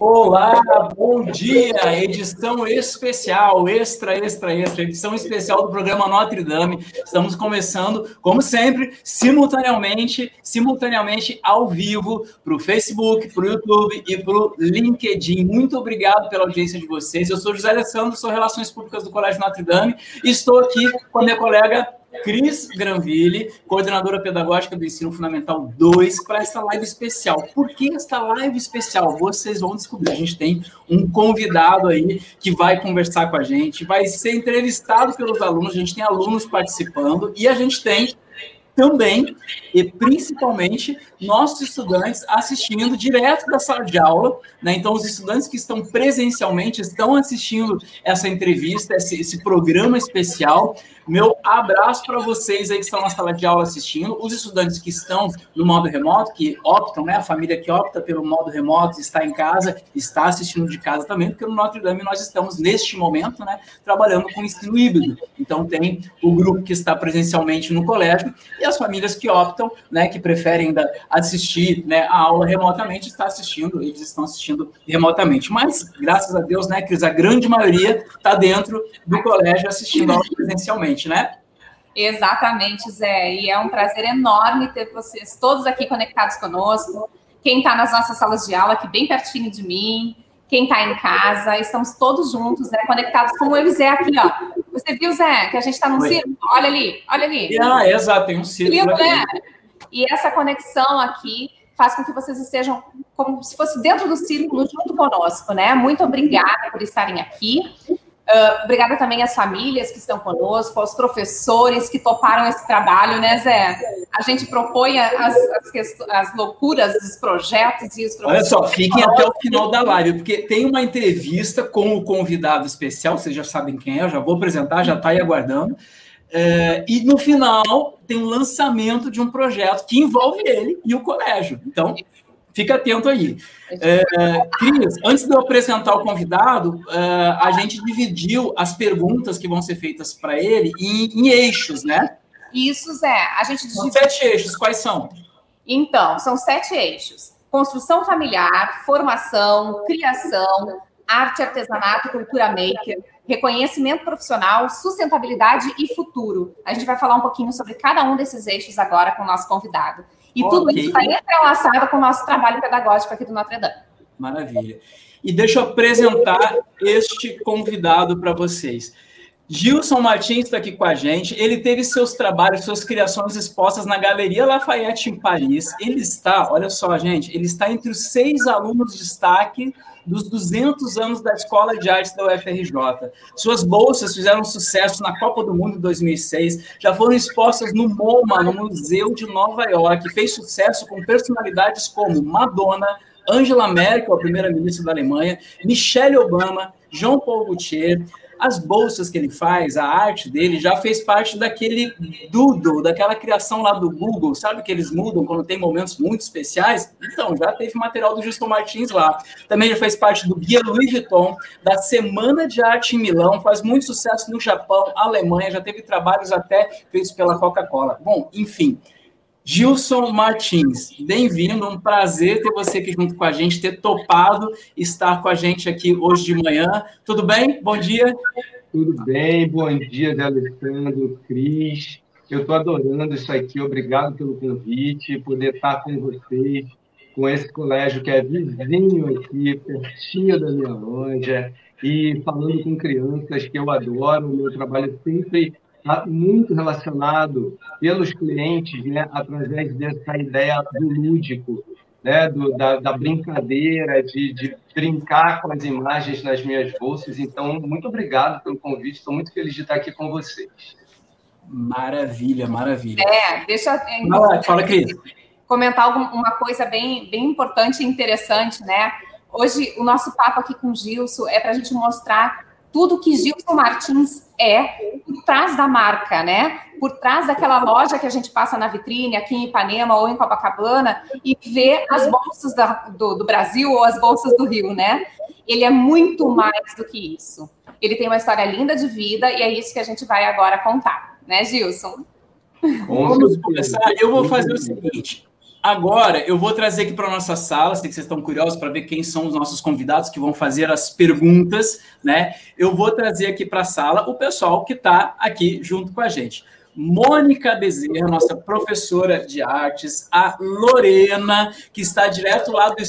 Olá, bom dia! Edição especial, extra, extra, extra, edição especial do programa Notre Dame. Estamos começando, como sempre, simultaneamente, simultaneamente ao vivo para o Facebook, para o YouTube e para o LinkedIn. Muito obrigado pela audiência de vocês. Eu sou José Alessandro, sou Relações Públicas do Colégio Notre Dame e estou aqui com a minha colega Cris Granville, coordenadora pedagógica do Ensino Fundamental 2, para essa live especial. Por que esta live especial? Vocês vão descobrir. A gente tem um convidado aí que vai conversar com a gente, vai ser entrevistado pelos alunos, a gente tem alunos participando e a gente tem também e principalmente nossos estudantes assistindo direto da sala de aula, né? Então os estudantes que estão presencialmente estão assistindo essa entrevista, esse, esse programa especial. Meu abraço para vocês aí que estão na sala de aula assistindo, os estudantes que estão no modo remoto, que optam, né? A família que opta pelo modo remoto, está em casa, está assistindo de casa também, porque no Notre Dame nós estamos neste momento, né? Trabalhando com ensino híbrido. Então tem o grupo que está presencialmente no colégio e as famílias que optam, né? Que preferem ainda assistir, né? A aula remotamente, está assistindo, eles estão assistindo remotamente. Mas graças a Deus, né, Cris, a grande maioria está dentro do colégio assistindo a aula presencialmente né? Exatamente, Zé. E é um prazer enorme ter vocês todos aqui conectados conosco. Quem está nas nossas salas de aula, aqui bem pertinho de mim, quem está em casa, estamos todos juntos, né, conectados como eu e Zé aqui, ó. Você viu, Zé, que a gente está num círculo? Olha ali, olha ali. Ah, exato, tem um círculo né? E essa conexão aqui faz com que vocês estejam como se fosse dentro do círculo junto conosco, né? Muito obrigada por estarem aqui. Uh, obrigada também às famílias que estão conosco, aos professores que toparam esse trabalho, né, Zé? A gente propõe as, as, as loucuras dos projetos e os. Olha só, fiquem até o final da live, porque tem uma entrevista com o convidado especial, vocês já sabem quem é, eu já vou apresentar, já está aí aguardando. É, e no final tem um lançamento de um projeto que envolve ele e o colégio. Então, Fica atento aí. É, Cris, antes de eu apresentar o convidado, é, a gente dividiu as perguntas que vão ser feitas para ele em, em, eixos, né? Isso, Zé. A gente dividiu... São sete eixos, quais são? Então, são sete eixos. Construção familiar, formação, criação, arte, artesanato, cultura maker, reconhecimento profissional, sustentabilidade e futuro. A gente vai falar um pouquinho sobre cada um desses eixos agora com o nosso convidado. E okay. tudo isso está entrelaçado com o nosso trabalho pedagógico aqui do Notre Dame. Maravilha. E deixa eu apresentar este convidado para vocês. Gilson Martins está aqui com a gente. Ele teve seus trabalhos, suas criações expostas na Galeria Lafayette em Paris. Ele está, olha só, gente, ele está entre os seis alunos de destaque dos 200 anos da Escola de Artes da UFRJ. Suas bolsas fizeram sucesso na Copa do Mundo em 2006, já foram expostas no MoMA, no Museu de Nova York, fez sucesso com personalidades como Madonna, Angela Merkel, a primeira-ministra da Alemanha, Michelle Obama, João Paulo Gaultier, as bolsas que ele faz, a arte dele, já fez parte daquele doodle, daquela criação lá do Google, sabe que eles mudam quando tem momentos muito especiais? Então, já teve material do Justo Martins lá. Também já fez parte do Guia Louis Vuitton, da Semana de Arte em Milão, faz muito sucesso no Japão, Alemanha, já teve trabalhos até feitos pela Coca-Cola. Bom, enfim. Gilson Martins, bem-vindo, um prazer ter você aqui junto com a gente, ter topado estar com a gente aqui hoje de manhã. Tudo bem? Bom dia. Tudo bem, bom dia, Zé Alessandro, Cris. Eu estou adorando isso aqui, obrigado pelo convite, poder estar com vocês, com esse colégio que é vizinho aqui, pertinho da minha loja, e falando com crianças que eu adoro, o meu trabalho sempre Tá muito relacionado pelos clientes, né, através dessa ideia do lúdico, né, do, da, da, brincadeira, de, de, brincar com as imagens nas minhas bolsas. Então, muito obrigado pelo convite, estou muito feliz de estar aqui com vocês. Maravilha, maravilha. É, deixa eu fala, fala Cris. comentar uma coisa bem, bem importante e interessante, né? Hoje, o nosso papo aqui com o Gilson é para a gente mostrar tudo que Gilson Martins é por trás da marca, né? Por trás daquela loja que a gente passa na vitrine aqui em Ipanema ou em Copacabana e vê as bolsas da, do, do Brasil ou as bolsas do Rio, né? Ele é muito mais do que isso. Ele tem uma história linda de vida e é isso que a gente vai agora contar, né, Gilson? Vamos começar. Eu vou fazer o seguinte: Agora, eu vou trazer aqui para a nossa sala, sei que vocês estão curiosos para ver quem são os nossos convidados que vão fazer as perguntas, né? Eu vou trazer aqui para a sala o pessoal que está aqui junto com a gente. Mônica Bezerra, nossa professora de artes, a Lorena, que está direto lá do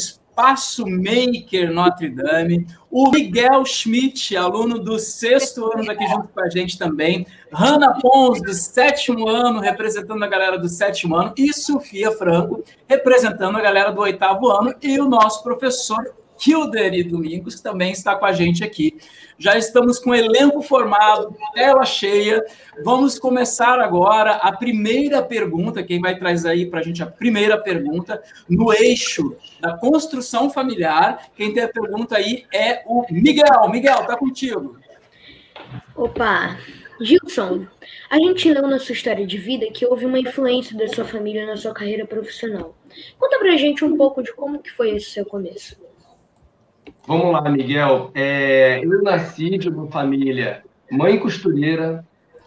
Espaço Maker Notre Dame, o Miguel Schmidt, aluno do sexto ano daqui junto com a gente também, Hanna Pons, do sétimo ano, representando a galera do sétimo ano, e Sofia Franco, representando a galera do oitavo ano, e o nosso professor Kilder e Domingos, que também está com a gente aqui. Já estamos com o elenco formado, tela cheia. Vamos começar agora a primeira pergunta. Quem vai trazer aí para a gente a primeira pergunta no eixo da construção familiar? Quem tem a pergunta aí é o Miguel. Miguel, tá contigo. Opa, Gilson, a gente leu na sua história de vida que houve uma influência da sua família na sua carreira profissional. Conta pra gente um pouco de como que foi esse seu começo. Vamos lá, Miguel. É, eu nasci de uma família mãe costureira,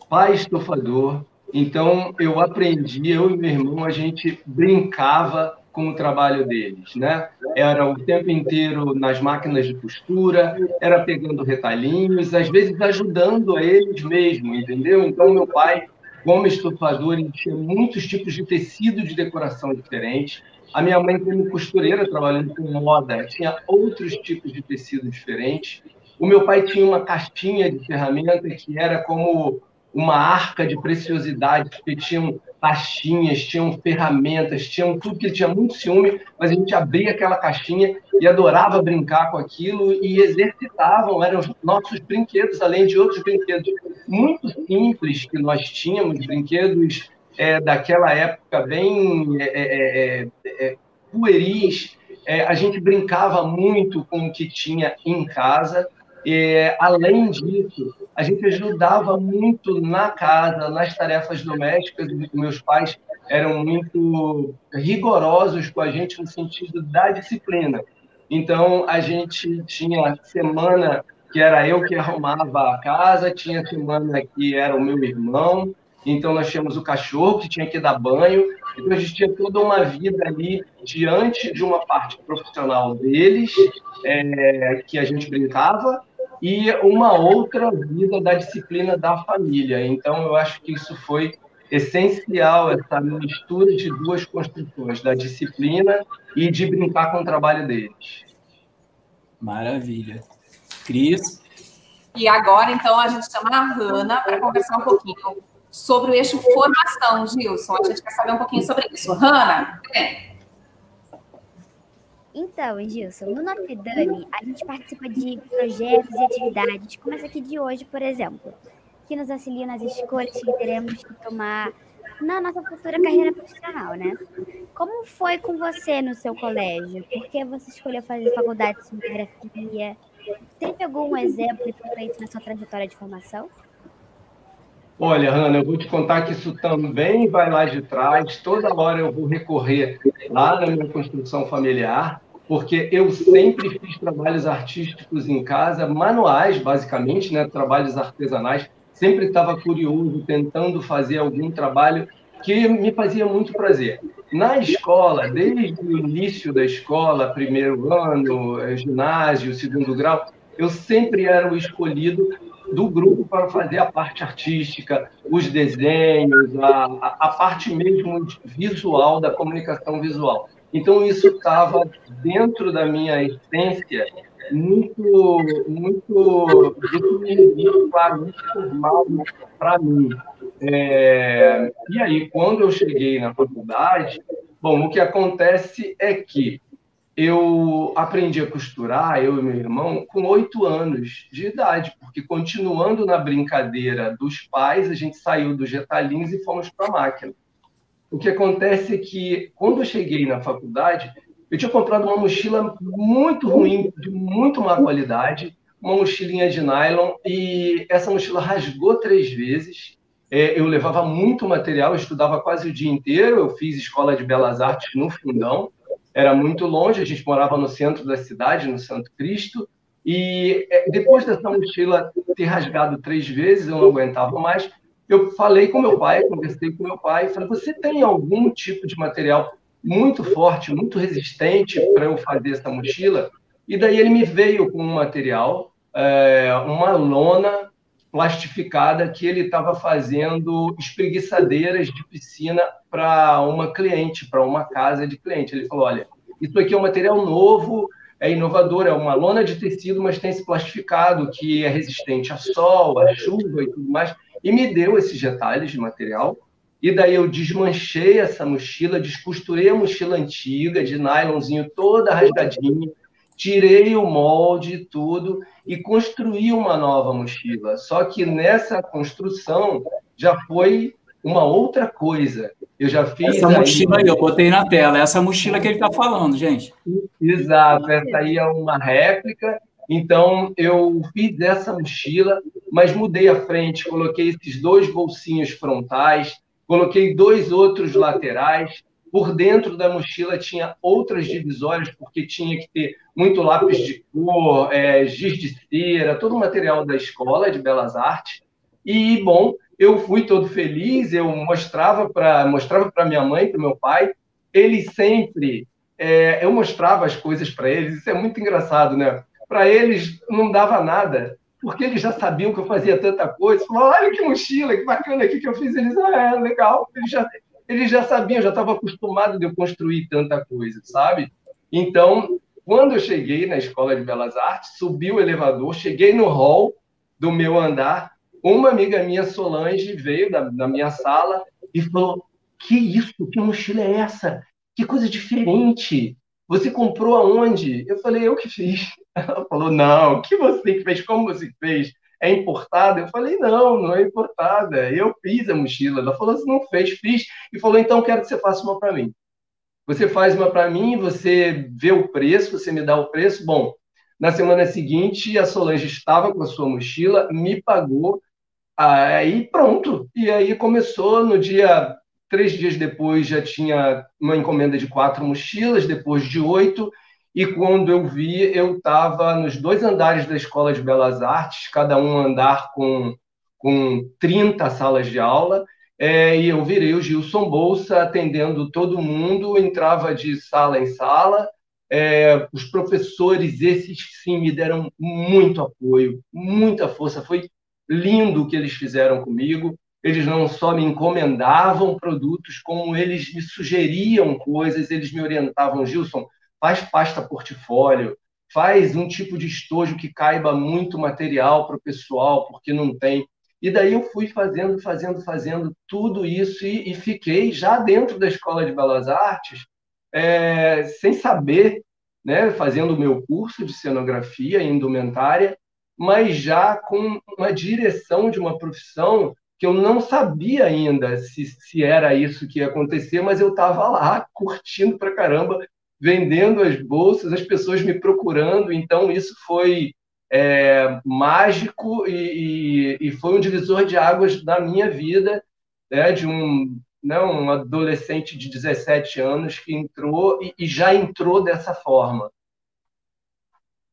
pai estofador. Então, eu aprendi, eu e meu irmão, a gente brincava com o trabalho deles, né? Era o tempo inteiro nas máquinas de costura, era pegando retalhinhos, às vezes ajudando a eles mesmo, entendeu? Então, meu pai, como estofador, tinha muitos tipos de tecido de decoração diferentes. A minha mãe, como costureira, trabalhando com moda, tinha outros tipos de tecido diferentes. O meu pai tinha uma caixinha de ferramenta que era como uma arca de preciosidade, porque tinham pastinhas, tinham ferramentas, tinham tudo que ele tinha muito ciúme, mas a gente abria aquela caixinha e adorava brincar com aquilo e exercitavam, eram os nossos brinquedos, além de outros brinquedos muito simples que nós tínhamos, brinquedos é, daquela época bem é, é, é, é pueris, a gente brincava muito com o que tinha em casa. além disso, a gente ajudava muito na casa, nas tarefas domésticas. Meus pais eram muito rigorosos com a gente no sentido da disciplina. Então, a gente tinha semana que era eu que arrumava a casa, tinha semana que era o meu irmão, então, nós tínhamos o cachorro que tinha que dar banho. Então, a gente tinha toda uma vida ali diante de uma parte profissional deles, é, que a gente brincava, e uma outra vida da disciplina da família. Então, eu acho que isso foi essencial, essa mistura de duas construções, da disciplina e de brincar com o trabalho deles. Maravilha. Cris? E agora, então, a gente chama a Hanna para conversar um pouquinho sobre o eixo formação, Gilson. A gente quer saber um pouquinho sobre isso. Hanna? É. Então, Gilson, no Notre Dame, a gente participa de projetos e atividades, como essa aqui de hoje, por exemplo, que nos auxiliam nas escolhas que teremos que tomar na nossa futura carreira profissional, né? Como foi com você no seu colégio? Por que você escolheu fazer faculdade de fotografia? Teve algum exemplo feito na sua trajetória de formação? Olha, Hanna, eu vou te contar que isso também vai lá de trás. Toda hora eu vou recorrer lá na minha construção familiar, porque eu sempre fiz trabalhos artísticos em casa, manuais, basicamente, né? trabalhos artesanais. Sempre estava curioso, tentando fazer algum trabalho que me fazia muito prazer. Na escola, desde o início da escola, primeiro ano, eh, ginásio, segundo grau, eu sempre era o escolhido do grupo para fazer a parte artística, os desenhos, a, a parte mesmo visual, da comunicação visual. Então, isso estava dentro da minha essência muito, muito definido, claro, muito formal para mim. É, e aí, quando eu cheguei na faculdade, bom, o que acontece é que eu aprendi a costurar, eu e meu irmão, com oito anos de idade, porque continuando na brincadeira dos pais, a gente saiu dos retalhinhos e fomos para a máquina. O que acontece é que, quando eu cheguei na faculdade, eu tinha comprado uma mochila muito ruim, de muito má qualidade, uma mochilinha de nylon e essa mochila rasgou três vezes. É, eu levava muito material, eu estudava quase o dia inteiro. Eu fiz escola de belas artes no Fundão, era muito longe, a gente morava no centro da cidade, no Santo Cristo. E é, depois dessa mochila ter rasgado três vezes, eu não aguentava mais. Eu falei com meu pai, conversei com meu pai, falei: você tem algum tipo de material muito forte, muito resistente para eu fazer essa mochila? E daí ele me veio com um material, é, uma lona plastificada que ele estava fazendo espreguiçadeiras de piscina para uma cliente, para uma casa de cliente. Ele falou: olha, isso aqui é um material novo, é inovador, é uma lona de tecido, mas tem esse plastificado que é resistente a sol, a chuva e tudo mais. E me deu esses detalhes de material. E daí eu desmanchei essa mochila, descosturei a mochila antiga, de nylonzinho toda rasgadinha, tirei o molde e tudo e construí uma nova mochila. Só que nessa construção já foi uma outra coisa. Eu já fiz. Essa mochila aí, eu botei na tela, essa mochila que ele está falando, gente. Exato, essa aí é uma réplica. Então, eu fiz essa mochila, mas mudei a frente, coloquei esses dois bolsinhos frontais, coloquei dois outros laterais, por dentro da mochila tinha outras divisórias, porque tinha que ter muito lápis de cor, é, giz de cera, todo o material da escola de belas artes. E, bom, eu fui todo feliz, eu mostrava para mostrava minha mãe, para meu pai. Eles sempre. É, eu mostrava as coisas para eles, isso é muito engraçado, né? Para eles não dava nada, porque eles já sabiam que eu fazia tanta coisa. Falaram, olha que mochila, que bacana aqui que eu fiz. Eles, ah, é legal. Eles já, eles já sabiam, já estavam acostumados de eu construir tanta coisa, sabe? Então, quando eu cheguei na Escola de Belas Artes, subi o elevador, cheguei no hall do meu andar, uma amiga minha, Solange, veio da, da minha sala e falou: Que isso? Que mochila é essa? Que coisa diferente! Você comprou aonde? Eu falei: Eu que fiz. Ela falou: Não, que você que fez? Como você fez? É importada? Eu falei, não, não é importada. Eu fiz a mochila. Ela falou, você não fez, fiz. E falou, então quero que você faça uma para mim. Você faz uma para mim, você vê o preço, você me dá o preço. Bom, na semana seguinte, a Solange estava com a sua mochila, me pagou, aí pronto. E aí começou, no dia, três dias depois, já tinha uma encomenda de quatro mochilas, depois de oito, e quando eu vi, eu estava nos dois andares da Escola de Belas Artes, cada um andar com, com 30 salas de aula, é, e eu virei o Gilson Bolsa atendendo todo mundo, entrava de sala em sala. É, os professores, esses sim, me deram muito apoio, muita força. Foi lindo o que eles fizeram comigo. Eles não só me encomendavam produtos, como eles me sugeriam coisas, eles me orientavam, Gilson, faz pasta portfólio, faz um tipo de estojo que caiba muito material para o pessoal, porque não tem. E daí eu fui fazendo, fazendo, fazendo tudo isso e, e fiquei já dentro da Escola de Belas Artes, é, sem saber, né, fazendo o meu curso de cenografia e indumentária, mas já com uma direção de uma profissão que eu não sabia ainda se, se era isso que ia acontecer, mas eu estava lá curtindo pra caramba vendendo as bolsas, as pessoas me procurando. Então, isso foi é, mágico e, e, e, foi um divisor de águas na minha vida, né, de um, né, um adolescente de 17 anos que entrou e, e já entrou dessa forma.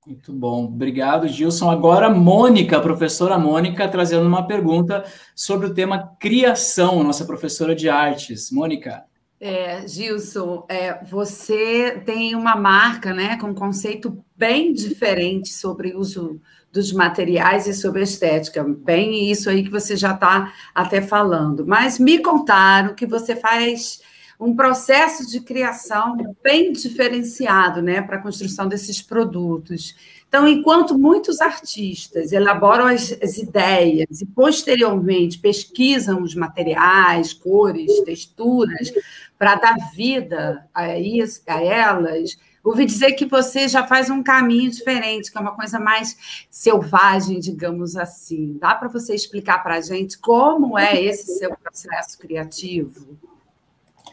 Muito bom, obrigado, Gilson. Agora, Mônica, professora Mônica, trazendo uma pergunta sobre o tema criação, nossa professora de artes. Mônica. É, Gilson, é, você tem uma marca né, com um conceito bem diferente sobre o uso dos materiais e sobre a estética. Bem isso aí que você já está até falando. Mas me contaram que você faz um processo de criação bem diferenciado né, para a construção desses produtos. Então, enquanto muitos artistas elaboram as, as, ideias e posteriormente pesquisam os materiais, cores, texturas, para dar vida a, isso, a elas, ouvi dizer que você já faz um caminho diferente, que é uma coisa mais selvagem, digamos assim. Dá para você explicar para a gente como é esse seu processo criativo?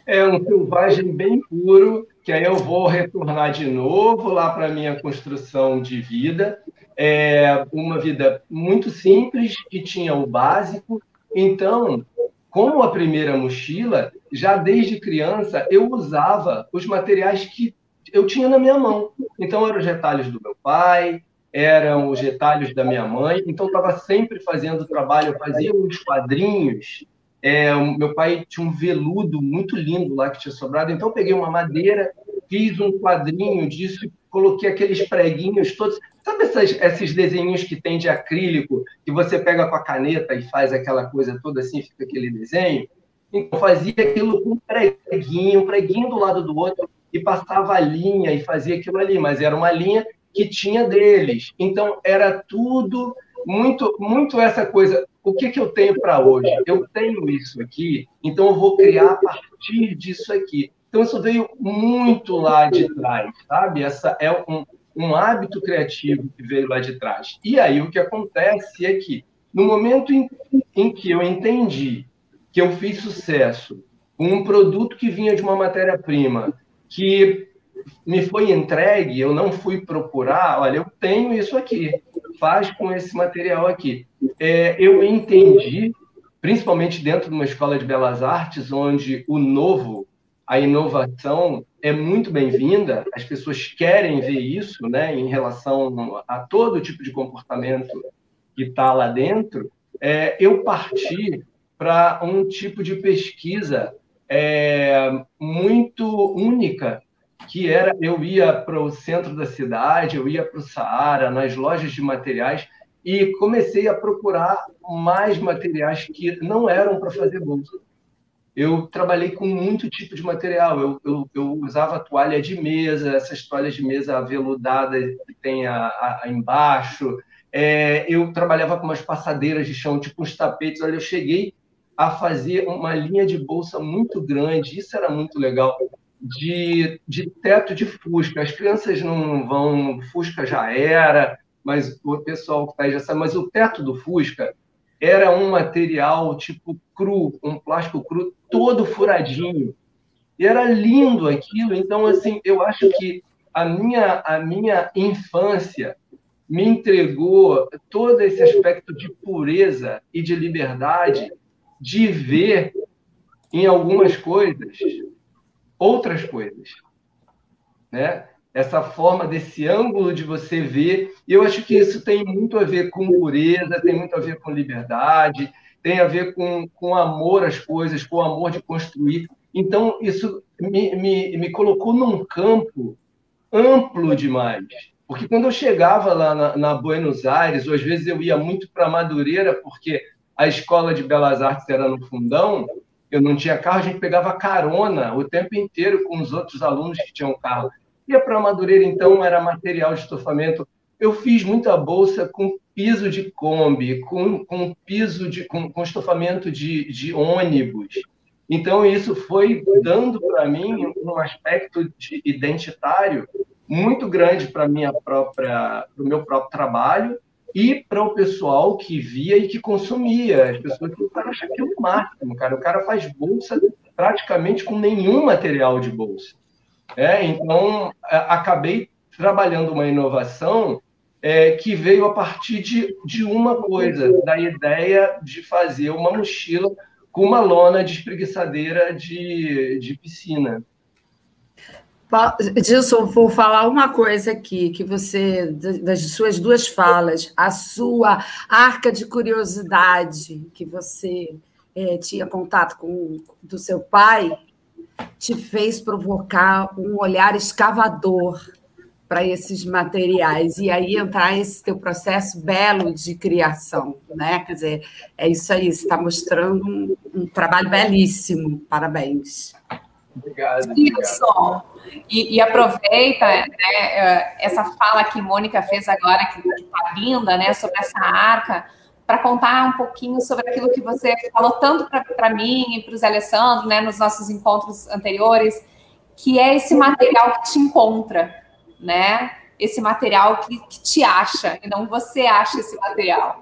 É um selvagem bem puro, que aí eu vou retornar de novo lá para a minha construção de vida. é, uma vida muito simples, que tinha o básico. Então, como a primeira mochila, já desde criança eu usava os materiais que eu tinha na minha mão. Então, eram os retalhos do meu pai, eram os retalhos da minha mãe. Então, estava sempre fazendo trabalho, eu fazia uns quadrinhos. É, meu pai tinha um veludo muito lindo lá que tinha sobrado. Então, eu peguei uma madeira, fiz um quadrinho disso, coloquei aqueles preguinhos todos. Sabe essas, esses desenhos que tem de acrílico, que você pega com a caneta e faz aquela coisa toda assim, fica aquele desenho? Então, fazia aquilo com um preguinho, um preguinho do lado do outro, e passava a linha e fazia aquilo ali, mas era uma linha que tinha deles. Então, era tudo muito, muito essa coisa. O que, que eu tenho para hoje? Eu tenho isso aqui, então eu vou criar a partir disso aqui. Então, isso veio muito lá de trás, sabe? Essa é um, um hábito criativo que veio lá de trás. E aí, o que acontece é que, no momento em, em que eu entendi que eu fiz sucesso com um produto que vinha de uma matéria-prima que me foi entregue, eu não fui procurar, olha, eu tenho isso aqui, faz com esse material aqui. É, eu entendi, principalmente dentro de uma escola de belas artes, onde o novo, a inovação é muito bem-vinda, as pessoas querem ver isso, né, em relação a todo tipo de comportamento que está lá dentro, é, eu parti para um tipo de pesquisa é, muito única, que era eu ia para o centro da cidade, eu ia para o Saara, nas lojas de materiais, e comecei a procurar mais materiais que não eram para fazer bolsa. Eu trabalhei com muito tipo de material. Eu, eu, eu, usava toalha de mesa, essas toalhas de mesa aveludadas que tem a, a, a embaixo. É, eu trabalhava com umas passadeiras de chão, tipo uns tapetes. Olha, eu cheguei a fazer uma linha de bolsa muito grande, isso era muito legal, de, de teto de Fusca. As crianças não vão, Fusca já era, mas o pessoal que está aí já sabe, mas o teto do Fusca era um material tipo cru, um plástico cru, todo furadinho. E era lindo aquilo. Então, assim, eu acho que a minha, a minha infância me entregou todo esse aspecto de pureza e de liberdade de ver em algumas coisas outras coisas, né? Essa forma desse ângulo de você ver, eu acho que isso tem muito a ver com pureza, tem muito a ver com liberdade, tem a ver com, com amor às coisas, com amor de construir. Então, isso me, me, me colocou num campo amplo demais. Porque quando eu chegava lá na, na Buenos Aires, ou às vezes eu ia muito para Madureira, porque a escola de belas artes era no fundão, eu não tinha carro, a gente pegava carona o tempo inteiro com os outros alunos que tinham carro. Ia para Madureira, então, era material de estofamento. Eu fiz muita bolsa com piso de Kombi, com, com piso de com, com estofamento de, de ônibus. Então, isso foi dando para mim um aspecto de identitário muito grande para minha própria, para o meu próprio trabalho e para o pessoal que via e que consumia. As pessoas que cara acha aquilo o máximo, cara. O cara faz bolsa praticamente com nenhum material de bolsa. É, então, acabei trabalhando uma inovação é, que veio a partir de, de uma coisa, da ideia de fazer uma mochila com uma lona de espreguiçadeira de, de piscina. Gilson, vou falar uma coisa aqui, que você, das suas duas falas, a sua arca de curiosidade, que você é, tinha contato com do seu pai, te fez provocar um olhar escavador para esses materiais, e aí entrar esse teu processo belo de criação, né? Quer dizer, é isso aí, você está mostrando um, um trabalho belíssimo, parabéns. Obrigado. Wilson, e, e, aproveita né, eh, essa fala que Mônica fez agora, que está linda, né, sobre essa arca, para contar um pouquinho sobre aquilo que você falou tanto para mim e para os Alessandro, né, nos nossos encontros anteriores, que é esse material que te encontra, né? Esse material que, que te acha, e não você acha esse material.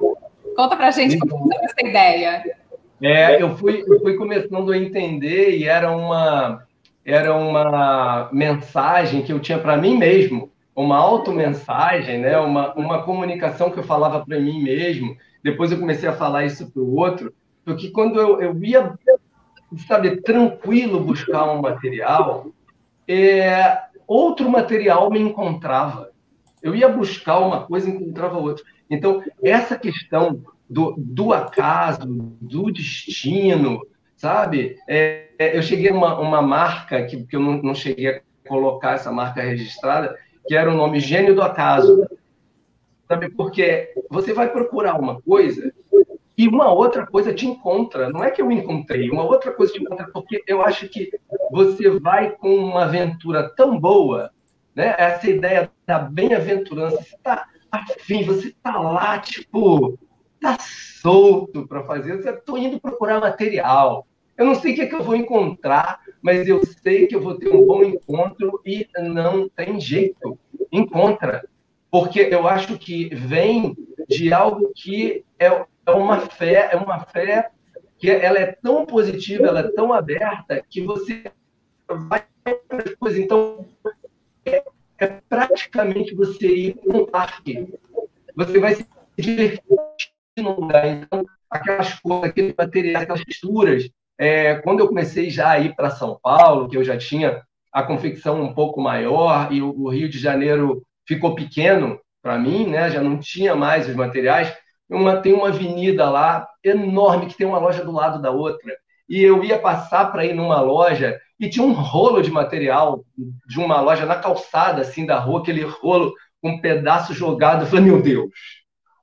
Conta para a gente como é essa ideia. É, eu fui, eu fui começando a entender e era uma era uma mensagem que eu tinha para mim mesmo, uma automensagem, né? uma, uma comunicação que eu falava para mim mesmo, depois eu comecei a falar isso para o outro, porque quando eu, eu ia, sabe, tranquilo buscar um material, é, outro material me encontrava. Eu ia buscar uma coisa e encontrava outra. Então, essa questão do, do acaso, do destino, sabe? É, eu cheguei a uma, uma marca que, que eu não, não cheguei a colocar essa marca registrada, que era o nome Gênio do Acaso. Sabe? Porque você vai procurar uma coisa e uma outra coisa te encontra. Não é que eu encontrei, uma outra coisa te encontra, porque eu acho que você vai com uma aventura tão boa, né? essa ideia da bem-aventurança, você está afim, você está lá, tipo, tá solto para fazer. Eu estou indo procurar material. Eu não sei o que, é que eu vou encontrar, mas eu sei que eu vou ter um bom encontro e não tem jeito. Encontra. Porque eu acho que vem de algo que é, é uma fé, é uma fé que ela é tão positiva, ela é tão aberta, que você vai coisas. Então, é, é praticamente você ir para um parque. Você vai se divertir num lugar. Então, aquelas coisas, aqueles materiais, aquelas texturas. É, quando eu comecei já a ir para São Paulo, que eu já tinha a confecção um pouco maior e o, Rio de Janeiro ficou pequeno para mim, né? já não tinha mais os materiais. Uma, tem uma avenida lá enorme que tem uma loja do lado da outra. E eu ia passar para ir numa loja e tinha um rolo de material de uma loja na calçada assim da rua, aquele rolo com um pedaço jogado. Eu falei, meu Deus,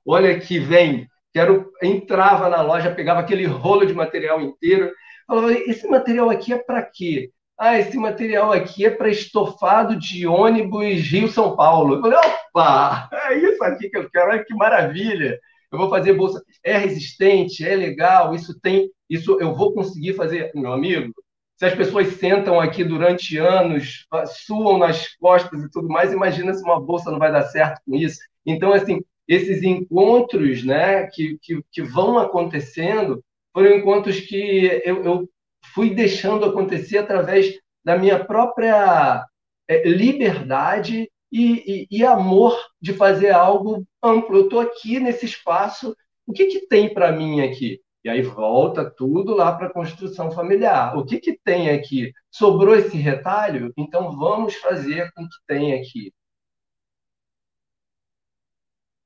olha que vem Quero, entrava na loja, pegava aquele rolo de material inteiro, falava: esse material aqui é para quê? Ah, esse material aqui é para estofado de ônibus Rio-São Paulo. Eu falei, opa, é isso aqui que eu quero, olha que maravilha. Eu vou fazer bolsa, é resistente, é legal, isso tem, isso eu vou conseguir fazer, meu amigo. Se as pessoas sentam aqui durante anos, suam nas costas e tudo mais, imagina se uma bolsa não vai dar certo com isso. Então, assim, esses encontros né, que, que, que, vão acontecendo foram encontros que eu, eu, fui deixando acontecer através da minha própria é, liberdade e, e, e, amor de fazer algo amplo. Eu estou aqui nesse espaço, o que, que tem para mim aqui? E aí volta tudo lá para a construção familiar. O que, que tem aqui? Sobrou esse retalho? Então vamos fazer com que tem aqui.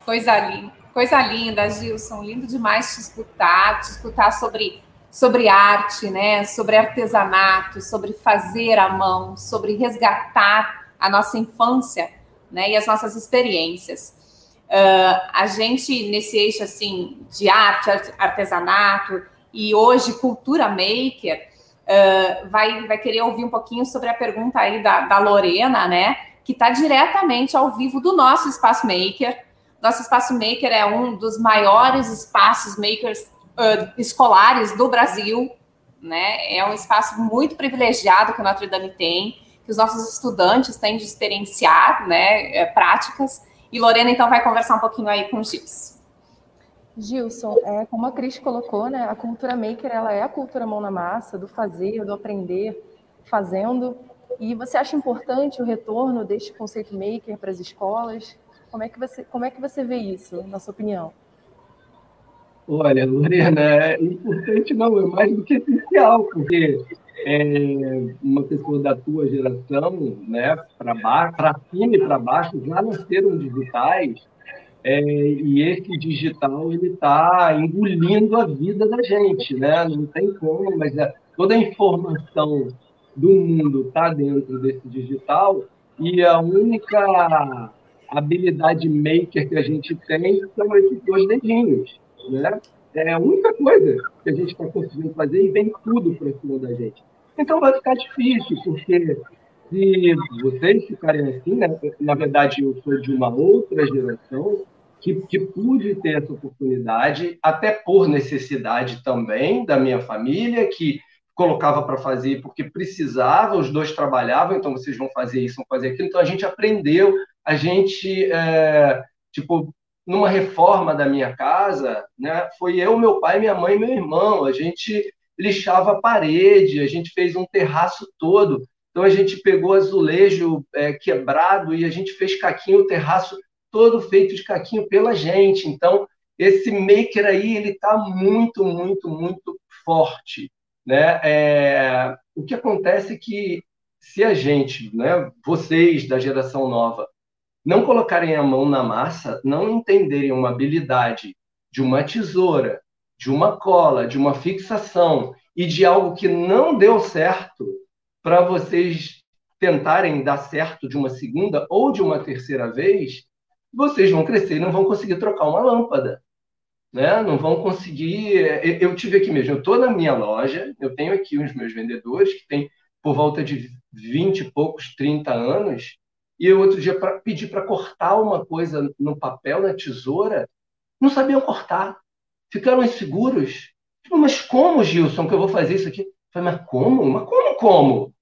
Coisa linda, coisa linda, Gilson. Lindo demais te escutar, te escutar sobre, sobre arte, né? Sobre artesanato, sobre fazer à mão, sobre resgatar a nossa infância, né? E as nossas experiências. Uh, a gente nesse eixo assim de arte, artesanato e hoje cultura maker uh, vai, vai querer ouvir um pouquinho sobre a pergunta aí da, da Lorena, né? Que está diretamente ao vivo do nosso espaço maker nosso espaço maker é um dos maiores espaços makers uh, escolares do Brasil, né? É um espaço muito privilegiado que o Notre Dame tem, que os nossos estudantes têm de experienciar, né? É, práticas. E Lorena então vai conversar um pouquinho aí com o Gilson. Gilson, é, como a Cris colocou, né, a cultura maker ela é a cultura mão na massa, do fazer, do aprender, fazendo. E você acha importante o retorno deste conceito maker para as escolas? Como é que você, como é que você vê isso, na sua opinião? Olha, Lorena, é importante não, é mais do que essencial, porque é, uma pessoa da tua geração, né, para baixo, para cima e para baixo, já nasceram digitais, é, e esse digital ele está engolindo a vida da gente, né? Não tem como, mas é, toda a informação do mundo está dentro desse digital e a única habilidade maker que a gente tem são esses dois dedinhos, né? É a única coisa que a gente está conseguindo fazer e vem tudo para cima da gente. Então vai ficar difícil, porque se vocês ficarem assim, né? na verdade eu sou de uma outra geração que, que pude ter essa oportunidade, até por necessidade também da minha família, que colocava para fazer porque precisava, os dois trabalhavam, então vocês vão fazer isso, vão fazer aquilo. Então a gente aprendeu a gente, é, tipo, numa reforma da minha casa, né, foi eu, meu pai, minha mãe e meu irmão. A gente lixava a parede, a gente fez um terraço todo. Então a gente pegou azulejo é, quebrado e a gente fez caquinho, o terraço todo feito de caquinho pela gente. Então esse maker aí ele está muito, muito, muito forte, né? É, o que acontece é que se a gente, né, vocês da geração nova, não colocarem a mão na massa, não entenderem uma habilidade de uma tesoura, de uma cola, de uma fixação e de algo que não deu certo para vocês tentarem dar certo de uma segunda ou de uma terceira vez, vocês vão crescer e não vão conseguir trocar uma lâmpada. Né? Não vão conseguir. Eu tive aqui mesmo, eu estou na minha loja, eu tenho aqui os meus vendedores que têm por volta de 20 e poucos, 30 anos, e eu outro dia pra, pedi para cortar uma coisa no papel, na tesoura, não sabiam cortar. Ficaram inseguros. Tipo, mas como, Gilson, que eu vou fazer isso aqui? Falei, mas como? Mas como, como?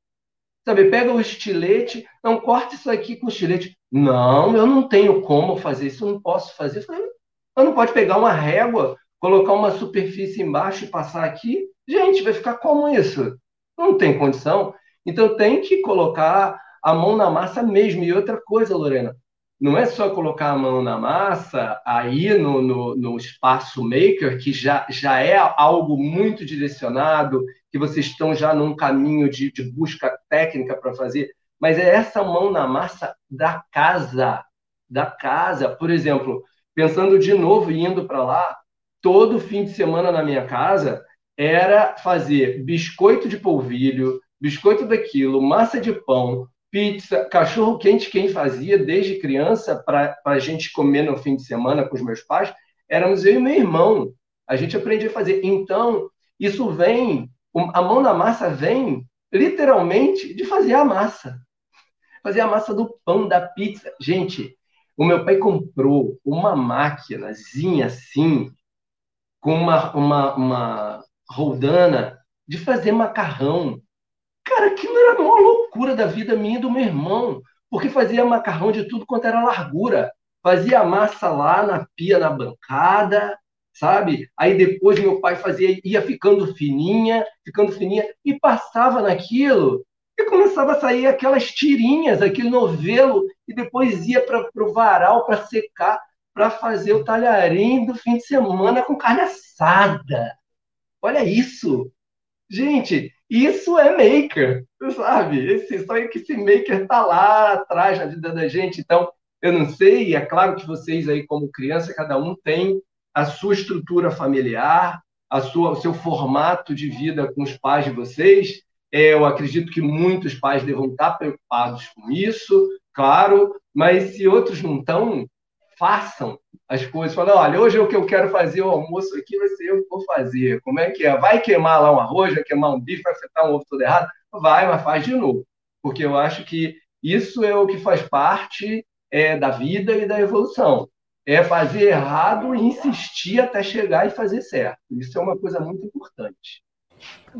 Sabe, pega o estilete, não, corta isso aqui com o estilete. Não, eu não tenho como fazer isso, eu não posso fazer. Eu falei, eu não pode pegar uma régua, colocar uma superfície embaixo e passar aqui? Gente, vai ficar como isso? Não tem condição. Então tem que colocar a mão na massa mesmo. E outra coisa, Lorena, não é só colocar a mão na massa aí no, no, no, espaço maker, que já, já é algo muito direcionado, que vocês estão já num caminho de, de busca técnica para fazer, mas é essa mão na massa da casa, da casa. Por exemplo, pensando de novo indo para lá, todo fim de semana na minha casa era fazer biscoito de polvilho, biscoito daquilo, massa de pão, pizza, cachorro quente, quem fazia desde criança para a gente comer no fim de semana com os meus pais, éramos eu e meu irmão. A gente aprendia a fazer. Então, isso vem, a mão na massa vem literalmente de fazer a massa. Fazer a massa do pão, da pizza. Gente, o meu pai comprou uma máquinazinha assim, com uma, uma, uma roldana de fazer macarrão. Cara, aquilo era uma loucura da vida minha e do meu irmão, porque fazia macarrão de tudo quanto era largura. Fazia massa lá na pia, na bancada, sabe? Aí depois meu pai fazia, ia ficando fininha, ficando fininha, e passava naquilo, e começava a sair aquelas tirinhas, aquele novelo, e depois ia para o varal para secar, para fazer o talharim do fim de semana com carne assada. Olha isso! Gente, isso é maker, sabe? Esse, só que esse maker está lá atrás na vida da gente. Então, eu não sei, é claro que vocês aí, como criança, cada um tem a sua estrutura familiar, a sua, o seu formato de vida com os pais de vocês. É, eu acredito que muitos pais devam estar preocupados com isso, claro, mas se outros não estão, façam as coisas. Falam, olha, hoje o que eu quero fazer o almoço aqui vai ser eu que vou fazer. Como é que é? Vai queimar lá um arroz, vai queimar um bife, vai fritar um ovo todo errado? Vai, mas faz de novo. Porque eu acho que isso é o que faz parte é, da vida e da evolução. É fazer errado e insistir até chegar e fazer certo. Isso é uma coisa muito importante.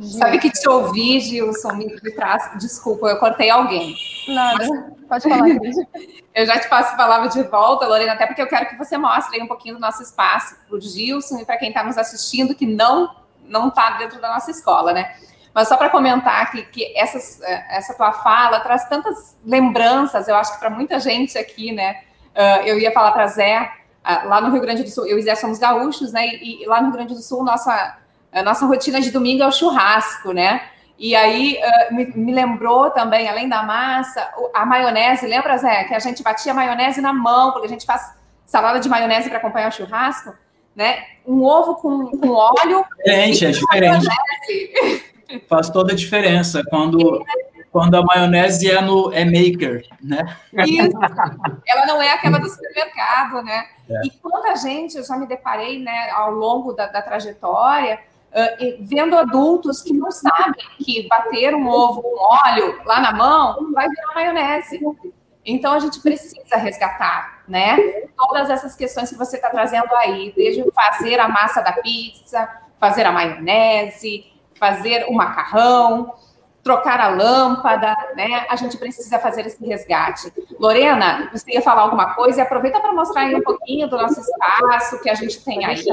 Sabe que te ouvi, Gilson, me, traz. Desculpa, eu cortei alguém. Nada, Mas... pode falar, eu já te passo a palavra de volta, Lorena, até porque eu quero que você mostre um pouquinho do nosso espaço para o Gilson e para quem está nos assistindo que não não está dentro da nossa escola, né? Mas só para comentar que, que essas, eh, essa tua fala traz tantas lembranças, eu acho que para muita gente aqui, né? Uh, eu ia falar para Zé, uh, lá no Rio Grande do Sul, eu e Zé somos gaúchos, né? E, e lá no Rio Grande do Sul, nossa a nossa rotina de domingo é o churrasco, né? E aí uh, me, lembrou também, além da massa, a maionese. Lembra, Zé, que a gente batia maionese na mão, porque a gente faz salada de maionese para acompanhar o churrasco, né? Um ovo com, com óleo. Gente, é diferente. Faz toda a diferença quando, quando a maionese é, no, é maker, né? Isso. Ela não é aquela do supermercado, né? É. E quanta gente eu já me deparei, né, ao longo da, da trajetória uh, vendo adultos que não sabem que bater um ovo com óleo lá na mão vai virar maionese. Então a gente precisa resgatar, né? Todas essas questões que você está trazendo aí, desde fazer a massa da pizza, fazer a maionese, fazer o macarrão, trocar a lâmpada, né? A gente precisa fazer esse resgate. Lorena, você ia falar alguma coisa e aproveita para mostrar aí um pouquinho do nosso espaço que a gente tem aí,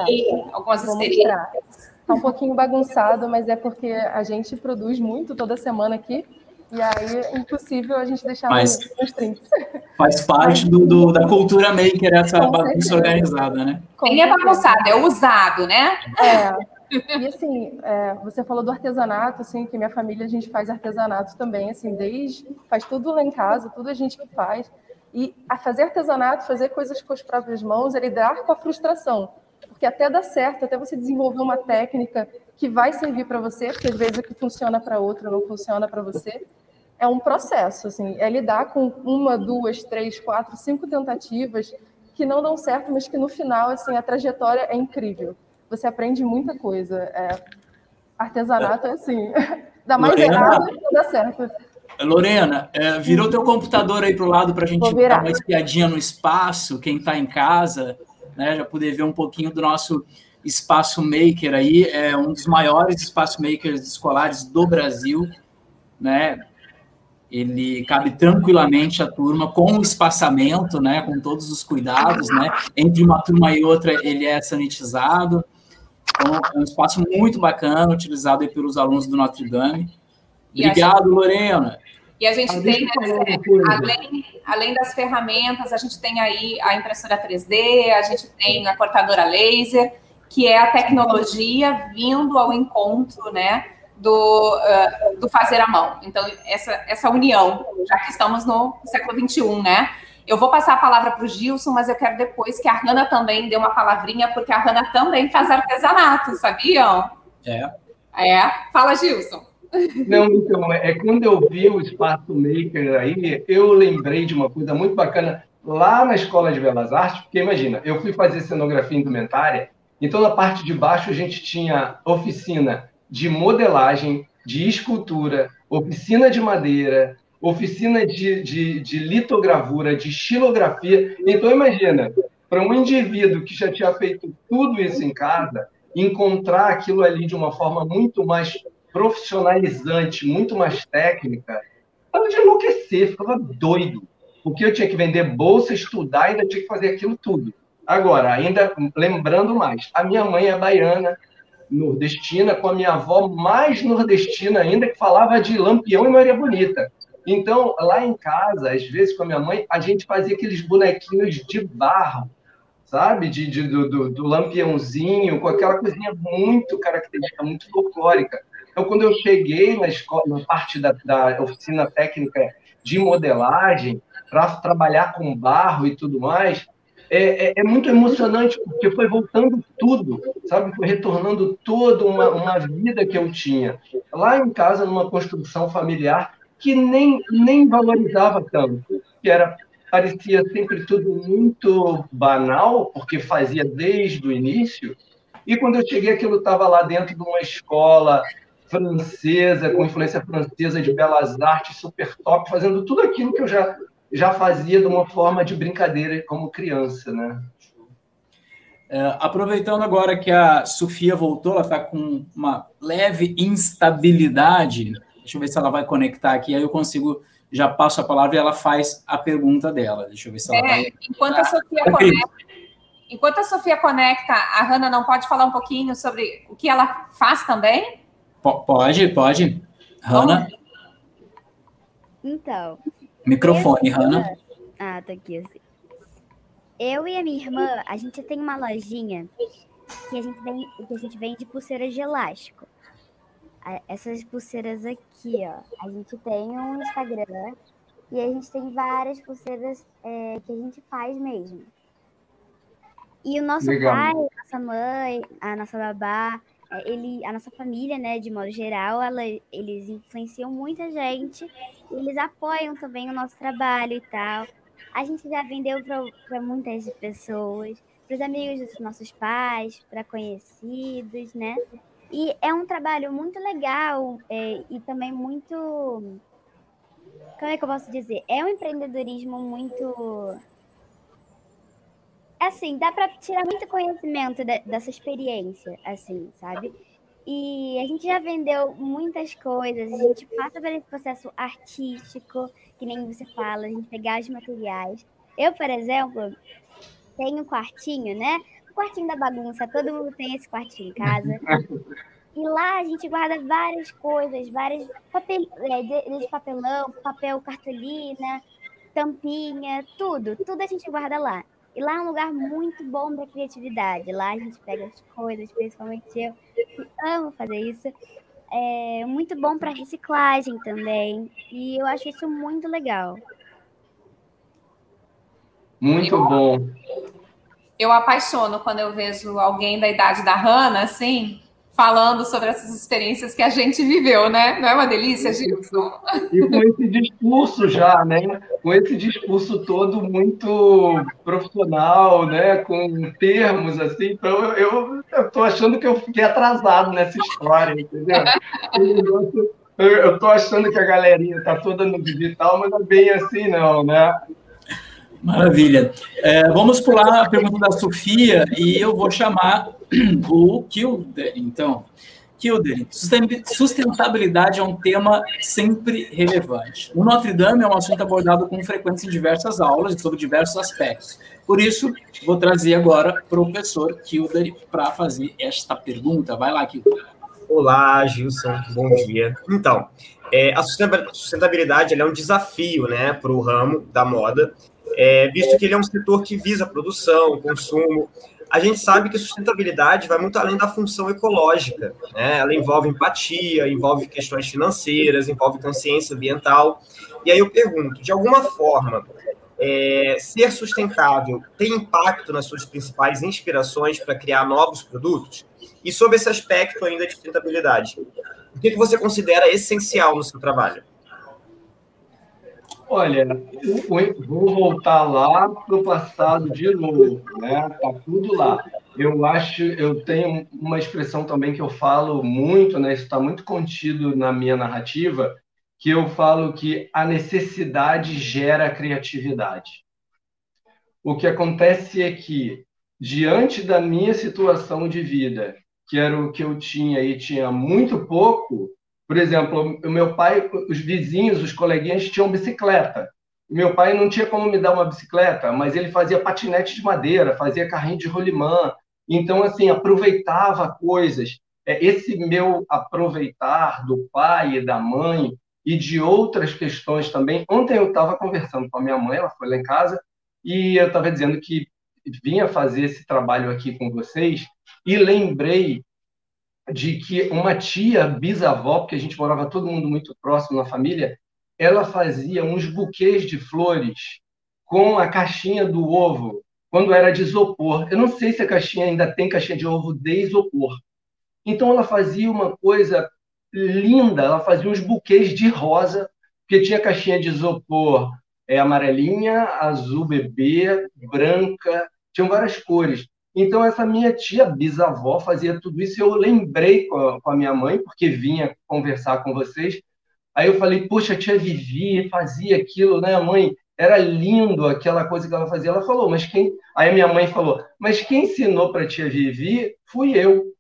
algumas experiências. Está um pouquinho bagunçado, mas é porque a gente produz muito toda semana aqui. E aí é impossível a gente deixar Mas- nos trinques. Faz parte do, do- da cultura maker essa Com bagunça certeza. organizada, né? Nem é bagunçado, é usado, né? É. E assim, é, você falou do artesanato, assim, que minha família a gente faz artesanato também, assim, desde faz tudo lá em casa, tudo a gente que faz. E a fazer artesanato, fazer coisas com as próprias mãos, é lidar com a frustração, porque até dá certo, até você desenvolver uma técnica que vai servir para você, porque às vezes o que funciona para outro não funciona para você. É um processo, assim, é lidar com uma, duas, três, quatro, cinco tentativas que não dão certo, mas que no final, assim, a trajetória é incrível você aprende muita coisa. É, artesanato é assim, dá mais Lorena? errado que dá certo. Lorena, é, virou teu computador aí pro lado para a gente dar uma espiadinha no espaço, quem está em casa, né, já poder ver um pouquinho do nosso espaço maker aí, é um dos maiores espaço makers escolares do Brasil, né? Ele cabe tranquilamente a turma com o espaçamento, né, com todos os cuidados, né? Entre uma turma e outra ele é sanitizado. Então, é um espaço muito bacana, utilizado aí pelos alunos do Notre Dame. Obrigado, Lorena. E a gente Ah, tem, né, além, além das ferramentas, a gente tem aí a impressora 3D, a gente tem a cortadora laser, que é a tecnologia vindo ao encontro, né, do, ah, do fazer à mão. Então, essa, essa união, já que estamos no século XXI, né? Eu vou passar a palavra para o Gilson, mas eu quero depois que a Hanna também dê uma palavrinha, porque a Hanna também faz artesanato, sabiam? É. É. Fala, Gilson. Não, então, é é quando eu vi o Espaço Maker aí, eu lembrei de uma coisa muito bacana lá na Escola de Belas Artes, porque imagina, eu fui fazer cenografia indumentária, então na parte de baixo a gente tinha oficina de modelagem, de escultura, oficina de madeira, oficina de, de, de litogravura, de xilografia. Então imagina, para um indivíduo que já tinha feito tudo isso em casa, encontrar aquilo ali de uma forma muito mais profissionalizante, muito mais técnica, estava de enlouquecer, ficava doido. Porque eu tinha que vender bolsa, estudar, ainda tinha que fazer aquilo tudo. Agora, ainda lembrando mais, a minha mãe é baiana, nordestina, com a minha avó mais nordestina ainda, que falava de Lampião e Maria Bonita. Então, lá em casa, às vezes com a minha mãe, a gente fazia aqueles bonequinhos de barro, sabe? De, de- do, do, do lampiãozinho, com aquela coisinha muito característica, muito folclórica. Então, quando eu cheguei na, escola, na parte da, da oficina técnica de modelagem, para trabalhar com barro e tudo mais, é, é- é muito emocionante, porque foi voltando tudo, sabe? Foi retornando toda uma, uma vida que eu tinha. Lá em casa, numa construção familiar, que nem, nem valorizava tanto, que era parecia sempre tudo muito banal, porque fazia desde o início, e quando eu cheguei, aquilo estava lá dentro de uma escola francesa, com influência francesa de belas artes, super top, fazendo tudo aquilo que eu já, já fazia de uma forma de brincadeira como criança, né? É, aproveitando agora que a Sofia voltou, ela está com uma leve instabilidade. Deixa eu ver se ela vai conectar aqui, aí eu consigo, já passo a palavra e ela faz a pergunta dela. Deixa eu ver se ela É, vai. enquanto a Sofia Ok. conecta, enquanto a Sofia conecta, a Hanna não pode falar um pouquinho sobre o que ela faz também? Po- Pode, pode. Hanna, Então, microfone, eu- Hanna. Ah, tá aqui assim. Eu e a minha irmã, a gente tem uma lojinha que a gente, vende, que a gente vende pulseiras de elástico. Essas pulseiras aqui, ó. A gente tem um Instagram e a gente tem várias pulseiras é, que a gente faz mesmo. E o nosso Legal. pai, a nossa mãe, a nossa babá, ele, a nossa família, né, de modo geral, ela, eles influenciam muita gente eles apoiam também o nosso trabalho e tal. A gente já vendeu para muitas pessoas, para os amigos dos nossos pais, para conhecidos, né? E é um trabalho muito legal é, e também muito. Como é que eu posso dizer? É um empreendedorismo muito. Assim, dá para tirar muito conhecimento de- dessa experiência, assim, sabe? E a gente já vendeu muitas coisas, a gente passa por esse processo artístico, que nem você fala, a gente pegar os materiais. Eu, por exemplo, tenho um quartinho, né? O quartinho da bagunça, todo mundo tem esse quartinho em casa. E lá a gente guarda várias coisas, várias papel, é, de papelão, papel cartolina, tampinha, tudo, tudo a gente guarda lá. E lá é um lugar muito bom para criatividade. Lá a gente pega as coisas, principalmente eu, que amo fazer isso. É muito bom para reciclagem também. E eu acho isso muito legal. Muito bom. Eu apaixono quando eu vejo alguém da idade da Hannah, assim, falando sobre essas experiências que a gente viveu, né? Não é uma delícia, Gilson? E com esse discurso já, né? Com esse discurso todo muito profissional, né? Com termos assim, então eu estou achando que eu fiquei atrasado nessa história, entendeu? Eu estou achando que a galerinha está toda no digital, mas não é bem assim, não, né? Maravilha. É, vamos pular a pergunta da Sofia e eu vou chamar o Kilder, então. Kilder, sustentabilidade é um tema sempre relevante. O Notre Dame é um assunto abordado com frequência em diversas aulas sobre diversos aspectos. Por isso, vou trazer agora o professor Kilder para fazer esta pergunta. Vai lá, Kilder. Olá, Gilson, bom dia. Então, é, a sustentabilidade é um desafio né, para o ramo da moda, é, visto que ele é um setor que visa produção, consumo. A gente sabe que sustentabilidade vai muito além da função ecológica. Né? Ela envolve empatia, envolve questões financeiras, envolve consciência ambiental. E aí eu pergunto, de alguma forma, é, ser sustentável tem impacto nas suas principais inspirações para criar novos produtos? E sobre esse aspecto ainda de sustentabilidade, o que, que você considera essencial no seu trabalho? Olha, vou voltar lá para o passado de novo, né? Tá tudo lá. Eu acho, eu tenho uma expressão também que eu falo muito, né? Isso está muito contido na minha narrativa, que eu falo que a necessidade gera criatividade. O que acontece é que diante da minha situação de vida, que era o que eu tinha e tinha muito pouco, por exemplo, o meu pai, os vizinhos, os coleguinhas tinham bicicleta. Meu pai não tinha como me dar uma bicicleta, mas ele fazia patinete de madeira, fazia carrinho de rolimã. Então, assim, aproveitava coisas. É, esse meu aproveitar do pai e da mãe e de outras questões também. Ontem eu estava conversando com a minha mãe, ela foi lá em casa, e eu estava dizendo que vinha fazer esse trabalho aqui com vocês e lembrei de que uma tia bisavó, porque a gente morava todo mundo muito próximo na família, ela fazia uns buquês de flores com a caixinha do ovo, quando era de isopor. Eu não sei se a caixinha ainda tem caixinha de ovo de isopor. Então ela fazia uma coisa linda, ela fazia uns buquês de rosa, porque tinha caixinha de isopor é, amarelinha, azul bebê, branca, tinham várias cores. Então, essa minha tia bisavó fazia tudo isso. Eu lembrei com a, com a minha mãe, porque vinha conversar com vocês. Aí eu falei, poxa, a tia Vivi fazia aquilo, né, mãe? Era lindo aquela coisa que ela fazia. Ela falou, mas quem. Aí minha mãe falou, mas quem ensinou para a tia Vivi fui eu.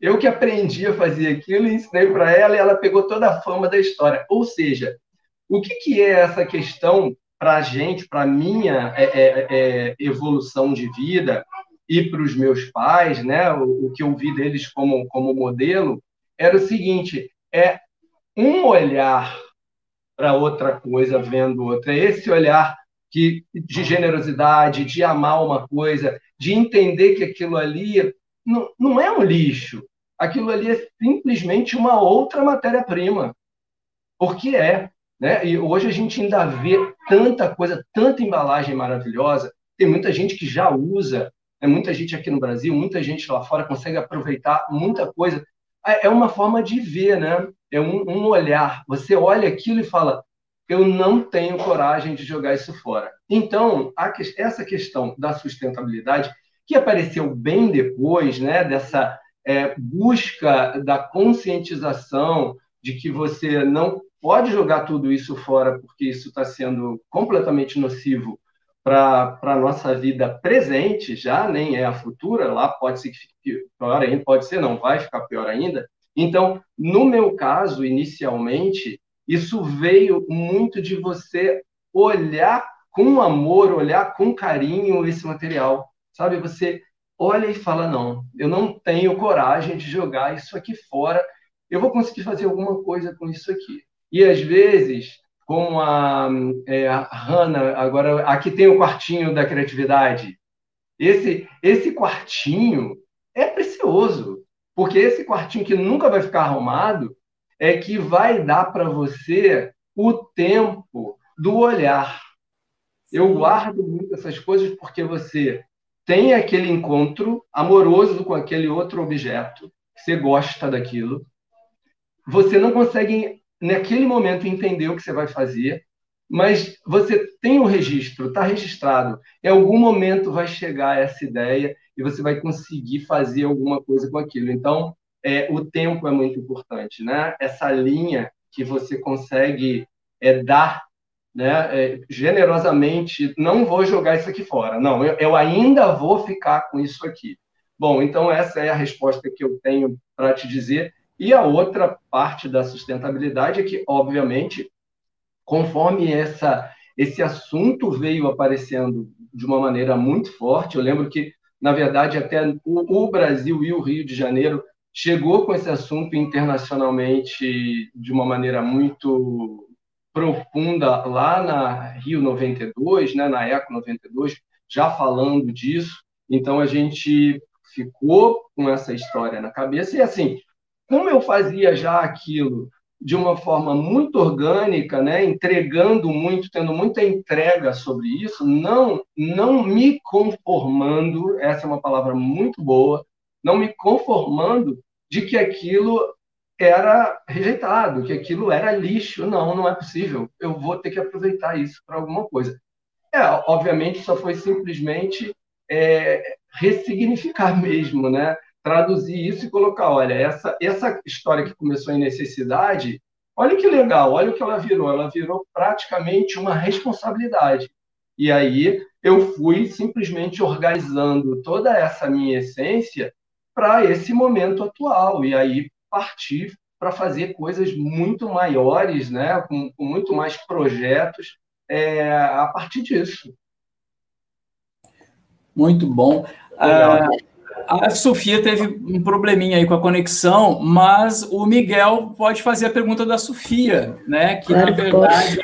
Eu que aprendi a fazer aquilo e ensinei para ela e ela pegou toda a fama da história. Ou seja, o que, que é essa questão para a gente, para a minha é, é, é, evolução de vida, e para os meus pais, né, o, o, que eu vi deles como, como modelo, era o seguinte: é um olhar para outra coisa vendo outra, é esse olhar que, de generosidade, de amar uma coisa, de entender que aquilo ali não, não é um lixo, aquilo ali é simplesmente uma outra matéria-prima, porque é. Né? E hoje a gente ainda vê tanta coisa, tanta embalagem maravilhosa, tem muita gente que já usa é muita gente aqui no Brasil, muita gente lá fora consegue aproveitar muita coisa. É, é uma forma de ver, né? É um, um olhar. Você olha aquilo e fala: eu não tenho coragem de jogar isso fora. Então, essa questão da sustentabilidade, que apareceu bem depois, né, dessa é, busca da conscientização de que você não pode jogar tudo isso fora porque isso está sendo completamente nocivo para a nossa vida presente, já nem é a futura, lá pode ser que fique pior ainda, pode ser não, vai ficar pior ainda. Então, no meu caso, inicialmente, isso veio muito de você olhar com amor, olhar com carinho esse material, sabe? Você olha e fala: não, eu não tenho coragem de jogar isso aqui fora, eu vou conseguir fazer alguma coisa com isso aqui. E às vezes, como a, é, a Hannah, agora aqui tem o quartinho da criatividade. Esse, esse quartinho é precioso, porque esse quartinho que nunca vai ficar arrumado é que vai dar para você o tempo do olhar. Eu guardo muito essas coisas porque você tem aquele encontro amoroso com aquele outro objeto, você gosta daquilo, você não consegue, naquele momento, entender o que você vai fazer, mas você tem o registro, está registrado. Em algum momento vai chegar essa ideia e você vai conseguir fazer alguma coisa com aquilo. Então, é, o tempo é muito importante, né? Essa linha que você consegue é, dar né, é, generosamente, não vou jogar isso aqui fora. Não, eu, eu ainda vou ficar com isso aqui. Bom, então essa é a resposta que eu tenho para te dizer. E a outra parte da sustentabilidade é que, obviamente, conforme essa, esse assunto veio aparecendo de uma maneira muito forte, eu lembro que, na verdade, até o, o Brasil e o Rio de Janeiro chegou com esse assunto internacionalmente de uma maneira muito profunda lá na Rio 92, né, na Eco 92, já falando disso. Então a gente ficou com essa história na cabeça e assim, como eu fazia já aquilo de uma forma muito orgânica, né, entregando muito, tendo muita entrega sobre isso, não não me conformando, essa é uma palavra muito boa, não me conformando de que aquilo era rejeitado, que aquilo era lixo. Não, não é possível. Eu vou ter que aproveitar isso para alguma coisa. É, obviamente, só foi simplesmente é, ressignificar mesmo, né? Traduzir isso e colocar, olha, essa, essa história que começou em necessidade, olha que legal, olha o que ela virou, ela virou praticamente uma responsabilidade. E aí eu fui simplesmente organizando toda essa minha essência para esse momento atual, e aí partir para fazer coisas muito maiores, né, com, com muito mais projetos é, a partir disso. Muito bom. Uh, a Sofia teve um probleminha aí com a conexão, mas o Miguel pode fazer a pergunta da Sofia, né? Que claro na verdade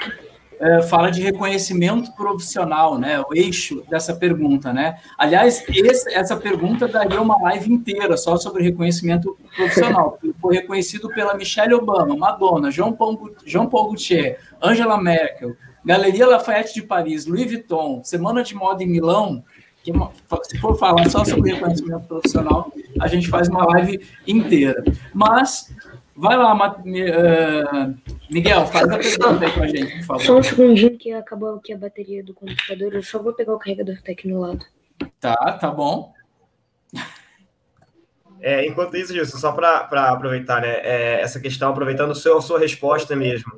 é, fala de reconhecimento profissional, né? O eixo dessa pergunta, né? Aliás, esse, essa pergunta daria uma live inteira só sobre reconhecimento profissional. Foi reconhecido pela Michelle Obama, Madonna, João Paul, João Paul Gaultier, Angela Merkel, Galeria Lafayette de Paris, Louis Vuitton, Semana de Moda em Milão, que se for falar só sobre reconhecimento profissional, a gente faz uma live inteira. Mas, vai lá, uh, Miguel, faz a pergunta aí com a gente, por favor. Só um segundinho que acabou aqui a bateria do computador, eu só vou pegar o carregador tá aqui no lado. Tá, tá bom. É, enquanto isso, Gilson, só para aproveitar né, é, essa questão, aproveitando a sua, a sua resposta mesmo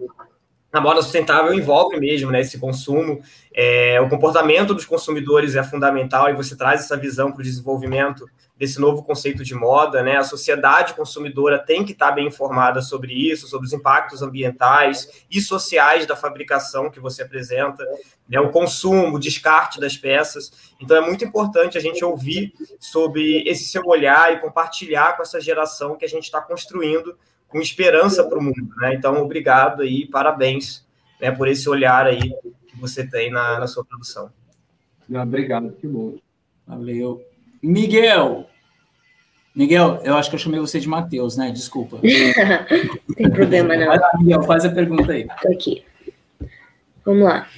a moda sustentável envolve mesmo né, esse consumo. É, o comportamento dos consumidores é fundamental e você traz essa visão para o desenvolvimento desse novo conceito de moda. Né? A sociedade consumidora tem que estar bem informada sobre isso, sobre os impactos ambientais e sociais da fabricação que você apresenta, né? o consumo, o descarte das peças. Então é muito importante a gente ouvir sobre esse seu olhar e compartilhar com essa geração que a gente está construindo com esperança para o mundo. Né? Então, obrigado aí, parabéns né, por esse olhar aí que você tem na, na sua produção. obrigado, que bom. Valeu. Miguel, Miguel, eu acho que eu chamei você de Matheus, né? Desculpa. não tem problema, não. Vai lá, Miguel, faz a pergunta aí. Estou aqui. Vamos lá.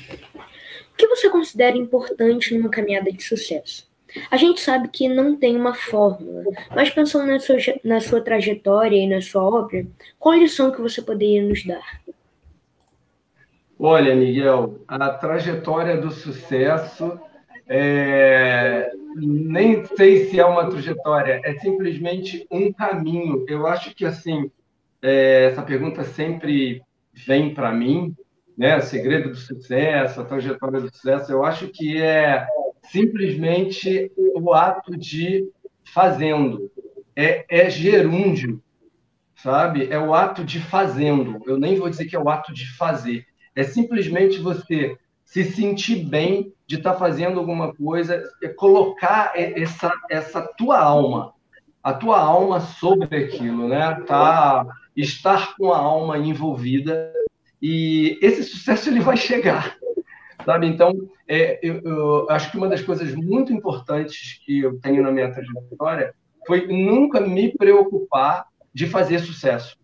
O que você considera importante numa caminhada de sucesso? A gente sabe que não tem uma fórmula, mas pensando na sua, na sua trajetória e na sua obra, qual lição que você poderia nos dar? Olha, Miguel, a trajetória do sucesso é... nem sei se é uma trajetória, é simplesmente um caminho. Eu acho que assim é... essa pergunta sempre vem para mim, né? O segredo do sucesso, a trajetória do sucesso. Eu acho que é simplesmente o ato de fazendo. É, é gerúndio, sabe? É o ato de fazendo. Eu nem vou dizer que é o ato de fazer. É simplesmente você se sentir bem de estar tá fazendo alguma coisa, é colocar essa, essa tua alma, a tua alma sobre aquilo, né? Tá, estar com a alma envolvida e esse sucesso ele vai chegar, sabe? Então, é, eu, eu, acho que uma das coisas muito importantes que eu tenho na minha trajetória foi nunca me preocupar de fazer sucesso,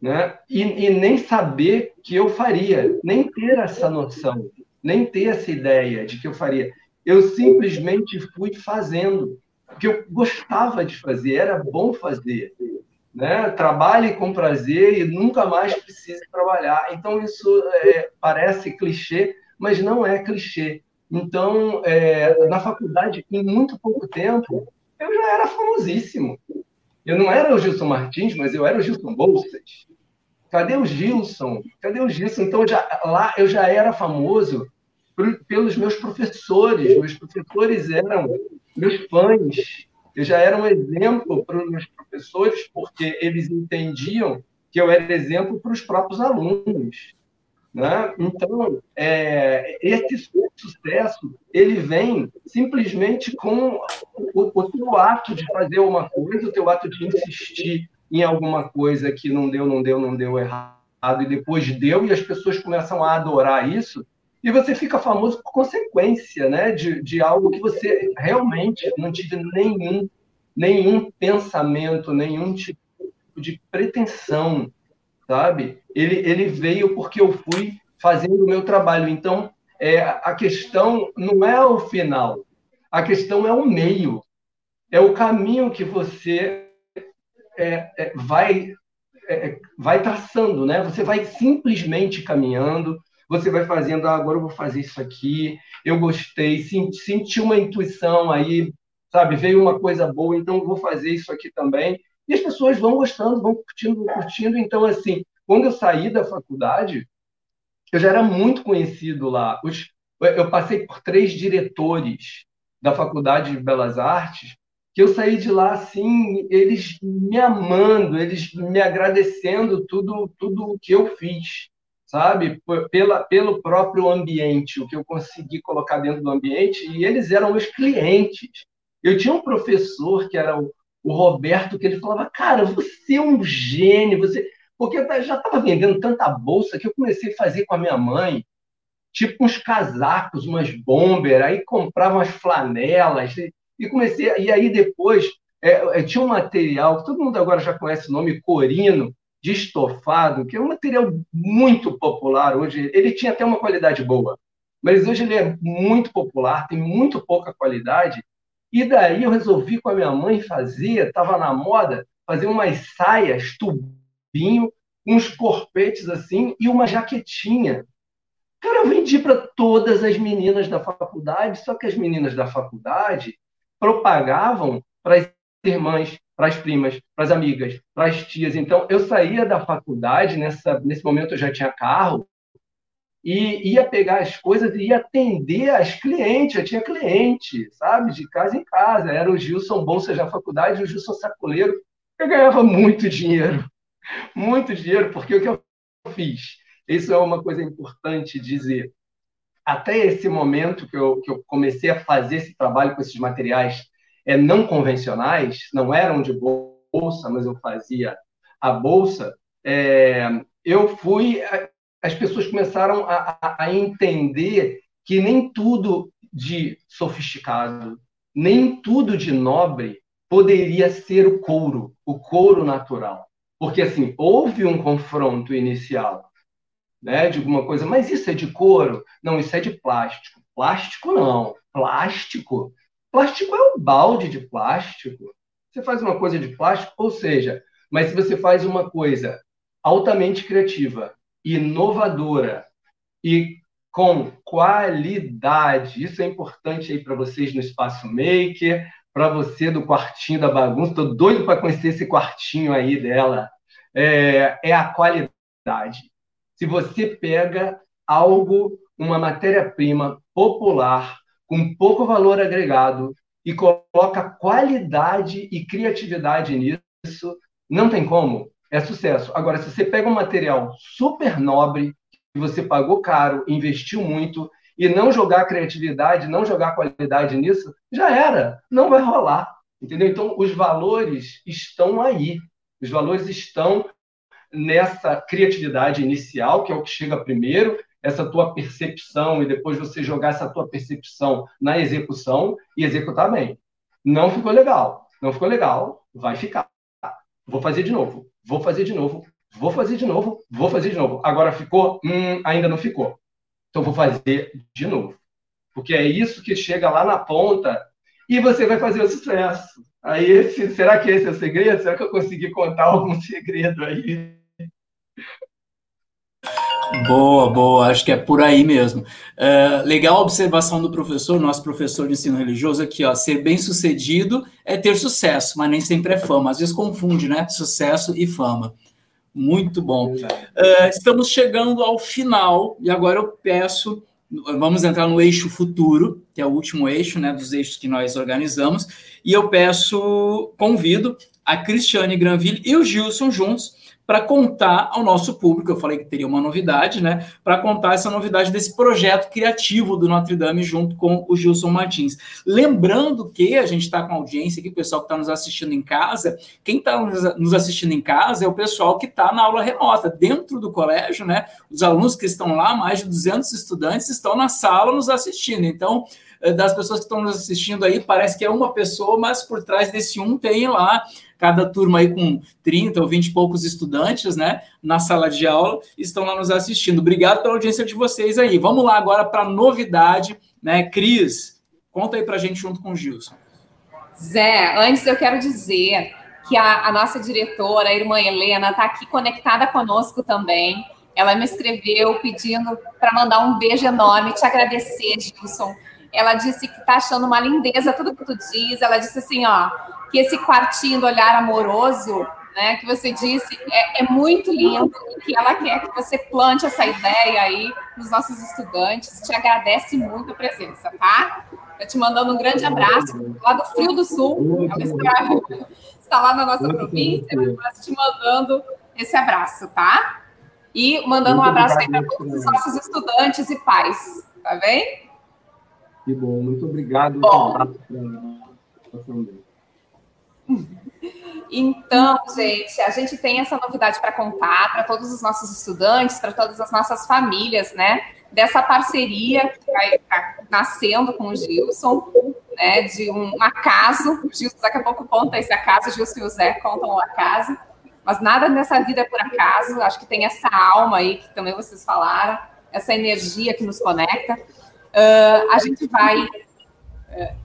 né? E, e nem saber que eu faria, nem ter essa noção, nem ter essa ideia de que eu faria. Eu simplesmente fui fazendo, porque eu gostava de fazer, era bom fazer. Né? Trabalhe com prazer e nunca mais precise trabalhar. Então, isso é, parece clichê, mas não é clichê. Então, é, na faculdade, em muito pouco tempo, eu já era famosíssimo. Eu não era o Gilson Martins, mas eu era o Gilson Bolsas. Cadê o Gilson? Cadê o Gilson? Então, já, lá eu já era famoso por, pelos meus professores. Meus professores eram meus fãs. Eu já era um exemplo para os meus professores, porque eles entendiam que eu era exemplo para os próprios alunos. Né? Então, é, esse sucesso ele vem simplesmente com o, o teu ato de fazer uma coisa, o teu ato de insistir em alguma coisa que não deu, não deu, não deu errado, e depois deu, e as pessoas começam a adorar isso, e você fica famoso por consequência né? de, de algo que você realmente não tive nenhum, nenhum pensamento, nenhum tipo de pretensão sabe? Ele, ele veio porque eu fui fazendo o meu trabalho. Então, é, a questão não é o final, a questão é o meio, é o caminho que você é, é, vai é, vai traçando, né? Você vai simplesmente caminhando, você vai fazendo, ah, agora eu vou fazer isso aqui, eu gostei, senti, senti uma intuição aí, sabe? Veio uma coisa boa, então eu vou fazer isso aqui também. E as pessoas vão gostando, vão curtindo, vão curtindo. Então, assim, quando eu saí da faculdade, eu já era muito conhecido lá. eu passei por três diretores da Faculdade de Belas Artes, que eu saí de lá assim, eles me amando, eles me agradecendo tudo tudo o que eu fiz, sabe? Pela, pelo próprio ambiente, o que eu consegui colocar dentro do ambiente, e eles eram meus clientes. Eu tinha um professor que era o, o Roberto, que ele falava, cara, você é um gênio, você. Porque eu já estava vendendo tanta bolsa que eu comecei a fazer com a minha mãe, tipo uns casacos, umas bomber, aí comprava umas flanelas, e, e comecei. E aí depois é, é, tinha um material, que todo mundo agora já conhece o nome corino, de estofado, que é um material muito popular hoje. Ele tinha até uma qualidade boa, mas hoje ele é muito popular, tem muito pouca qualidade, e daí eu resolvi com a minha mãe fazer, estava na moda, fazer umas saias, tubinho, uns corpetes assim e uma jaquetinha. Cara, eu vendi para todas as meninas da faculdade, só que as meninas da faculdade propagavam para as irmãs, para as primas, para as amigas, para as tias. Então, eu saía da faculdade, nessa, nesse momento eu já tinha carro, e ia pegar as coisas e ia atender as clientes. Eu tinha cliente, sabe, de casa em casa. Era o Gilson Bolsa da faculdade, o Gilson Sacoleiro. Eu ganhava muito dinheiro, muito dinheiro, porque o que eu fiz? Isso é uma coisa importante dizer. Até esse momento que eu, que eu comecei a fazer esse trabalho com esses materiais é, não convencionais, não eram de bolsa, mas eu fazia a bolsa, é, eu fui as pessoas começaram a, a, entender que nem tudo de sofisticado, nem tudo de nobre poderia ser o couro, o couro natural. Porque, assim, houve um confronto inicial, né, de alguma coisa, mas isso é de couro? Não, isso é de plástico. Plástico não, plástico. Plástico é um balde de plástico. Você faz uma coisa de plástico, ou seja, mas se você faz uma coisa altamente criativa, inovadora e com qualidade. Isso é importante aí para vocês no Espaço Maker, para você do quartinho da bagunça. Estou doido para conhecer esse quartinho aí dela. É, é a qualidade. Se você pega algo, uma matéria-prima popular, com pouco valor agregado, e coloca qualidade e criatividade nisso, não tem como é sucesso. Agora, se você pega um material super nobre, você pagou caro, investiu muito, e não jogar criatividade, não jogar qualidade nisso, já era, não vai rolar. Entendeu? Então, os valores estão aí. Os valores estão nessa criatividade inicial, que é o que chega primeiro, essa tua percepção, e depois você jogar essa tua percepção na execução e executar bem. Não ficou legal. Não ficou legal, vai ficar. Vou fazer de novo, vou fazer de novo, vou fazer de novo, vou fazer de novo. Agora ficou? Hum, ainda não ficou. Então vou fazer de novo. Porque é isso que chega lá na ponta e você vai fazer o sucesso. Aí, esse, será que esse é o segredo? Será que eu consegui contar algum segredo aí? Boa, boa, acho que é por aí mesmo. Uh, legal a observação do professor, nosso professor de ensino religioso aqui, ó, ser bem sucedido é ter sucesso, mas nem sempre é fama. Às vezes confunde, né? Sucesso e fama. Muito bom. Uh, estamos chegando ao final e agora eu peço, vamos entrar no eixo futuro, que é o último eixo, né, dos eixos que nós organizamos, e eu peço, convido a Cristiane Granville e o Gilson juntos para contar ao nosso público, eu falei que teria uma novidade, né? Para contar essa novidade desse projeto criativo do Notre Dame junto com o Gilson Martins. Lembrando que a gente está com audiência aqui, o pessoal que está nos assistindo em casa, quem está nos assistindo em casa é o pessoal que está na aula remota, dentro do colégio, né? Os alunos que estão lá, mais de 200 estudantes, estão na sala nos assistindo. Então, eh, das pessoas que estão nos assistindo aí, parece que é uma pessoa, mas por trás desse um tem lá cada turma aí com 30 ou 20 e poucos estudantes, né, na sala de aula, estão lá nos assistindo. Obrigado pela audiência de vocês aí. Vamos lá agora para a novidade, né, Cris, conta aí para a gente junto com o Gilson. Zé, antes eu quero dizer que a, a nossa diretora, a irmã Helena, está aqui conectada conosco também. Ela me escreveu pedindo para mandar um beijo enorme, te agradecer, Gilson. Ela disse que está achando uma lindeza tudo que tu diz. Ela disse assim, ó, que esse quartinho do olhar amoroso, né, que você disse, é, é muito lindo e que ela quer que você plante essa ideia aí nos nossos estudantes. Te agradece muito a presença, tá? Estou te mandando um grande abraço lá do Frio do Sul. Ela está, está lá na nossa província, mas te mandando esse abraço, tá? E mandando um abraço aí para todos os nossos estudantes e pais, tá bem? Que bom, muito obrigado. Bom. Então, gente, a gente tem essa novidade para contar para todos os nossos estudantes, para todas as nossas famílias, né? Dessa parceria que vai estar nascendo com o Gilson, né? De um acaso. O Gilson daqui a pouco conta esse acaso, o Gilson e o Zé contam o acaso. Mas nada nessa vida é por acaso. Acho que tem essa alma aí que também vocês falaram, essa energia que nos conecta. Uh, a gente vai uh,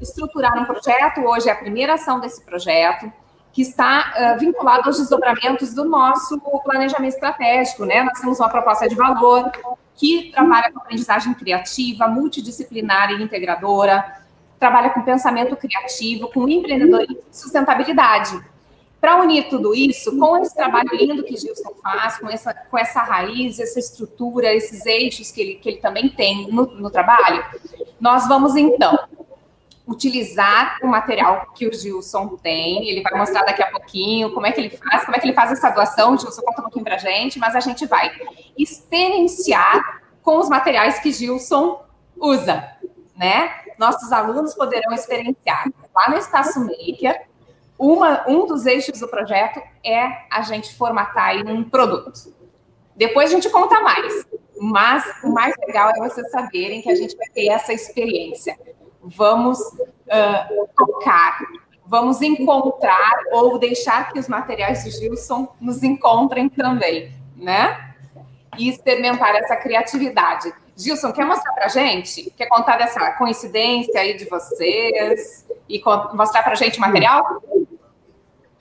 estruturar um projeto, hoje é a primeira ação desse projeto, que está uh, vinculado aos desdobramentos do nosso planejamento estratégico. Né? Nós temos uma proposta de valor que trabalha com aprendizagem criativa, multidisciplinar e integradora, trabalha com pensamento criativo, com empreendedorismo e sustentabilidade. Para unir tudo isso, com esse trabalho lindo que Gilson faz, com essa, com essa raiz, essa estrutura, esses eixos que ele, que ele também tem no, no trabalho, nós vamos então utilizar o material que o Gilson tem. Ele vai mostrar daqui a pouquinho como é que ele faz, como é que ele faz essa doação. Gilson conta um pouquinho para a gente, mas a gente vai experienciar com os materiais que Gilson usa, né? Nossos alunos poderão experienciar lá no Espaço Maker uma, um dos eixos do projeto é a gente formatar um produto. Depois a gente conta mais, mas o mais legal é vocês saberem que a gente vai ter essa experiência. Vamos uh, tocar, vamos encontrar ou deixar que os materiais do Gilson nos encontrem também, né? E experimentar essa criatividade. Gilson, quer mostrar para gente? Quer contar dessa coincidência aí de vocês e mostrar para gente o material? Sim,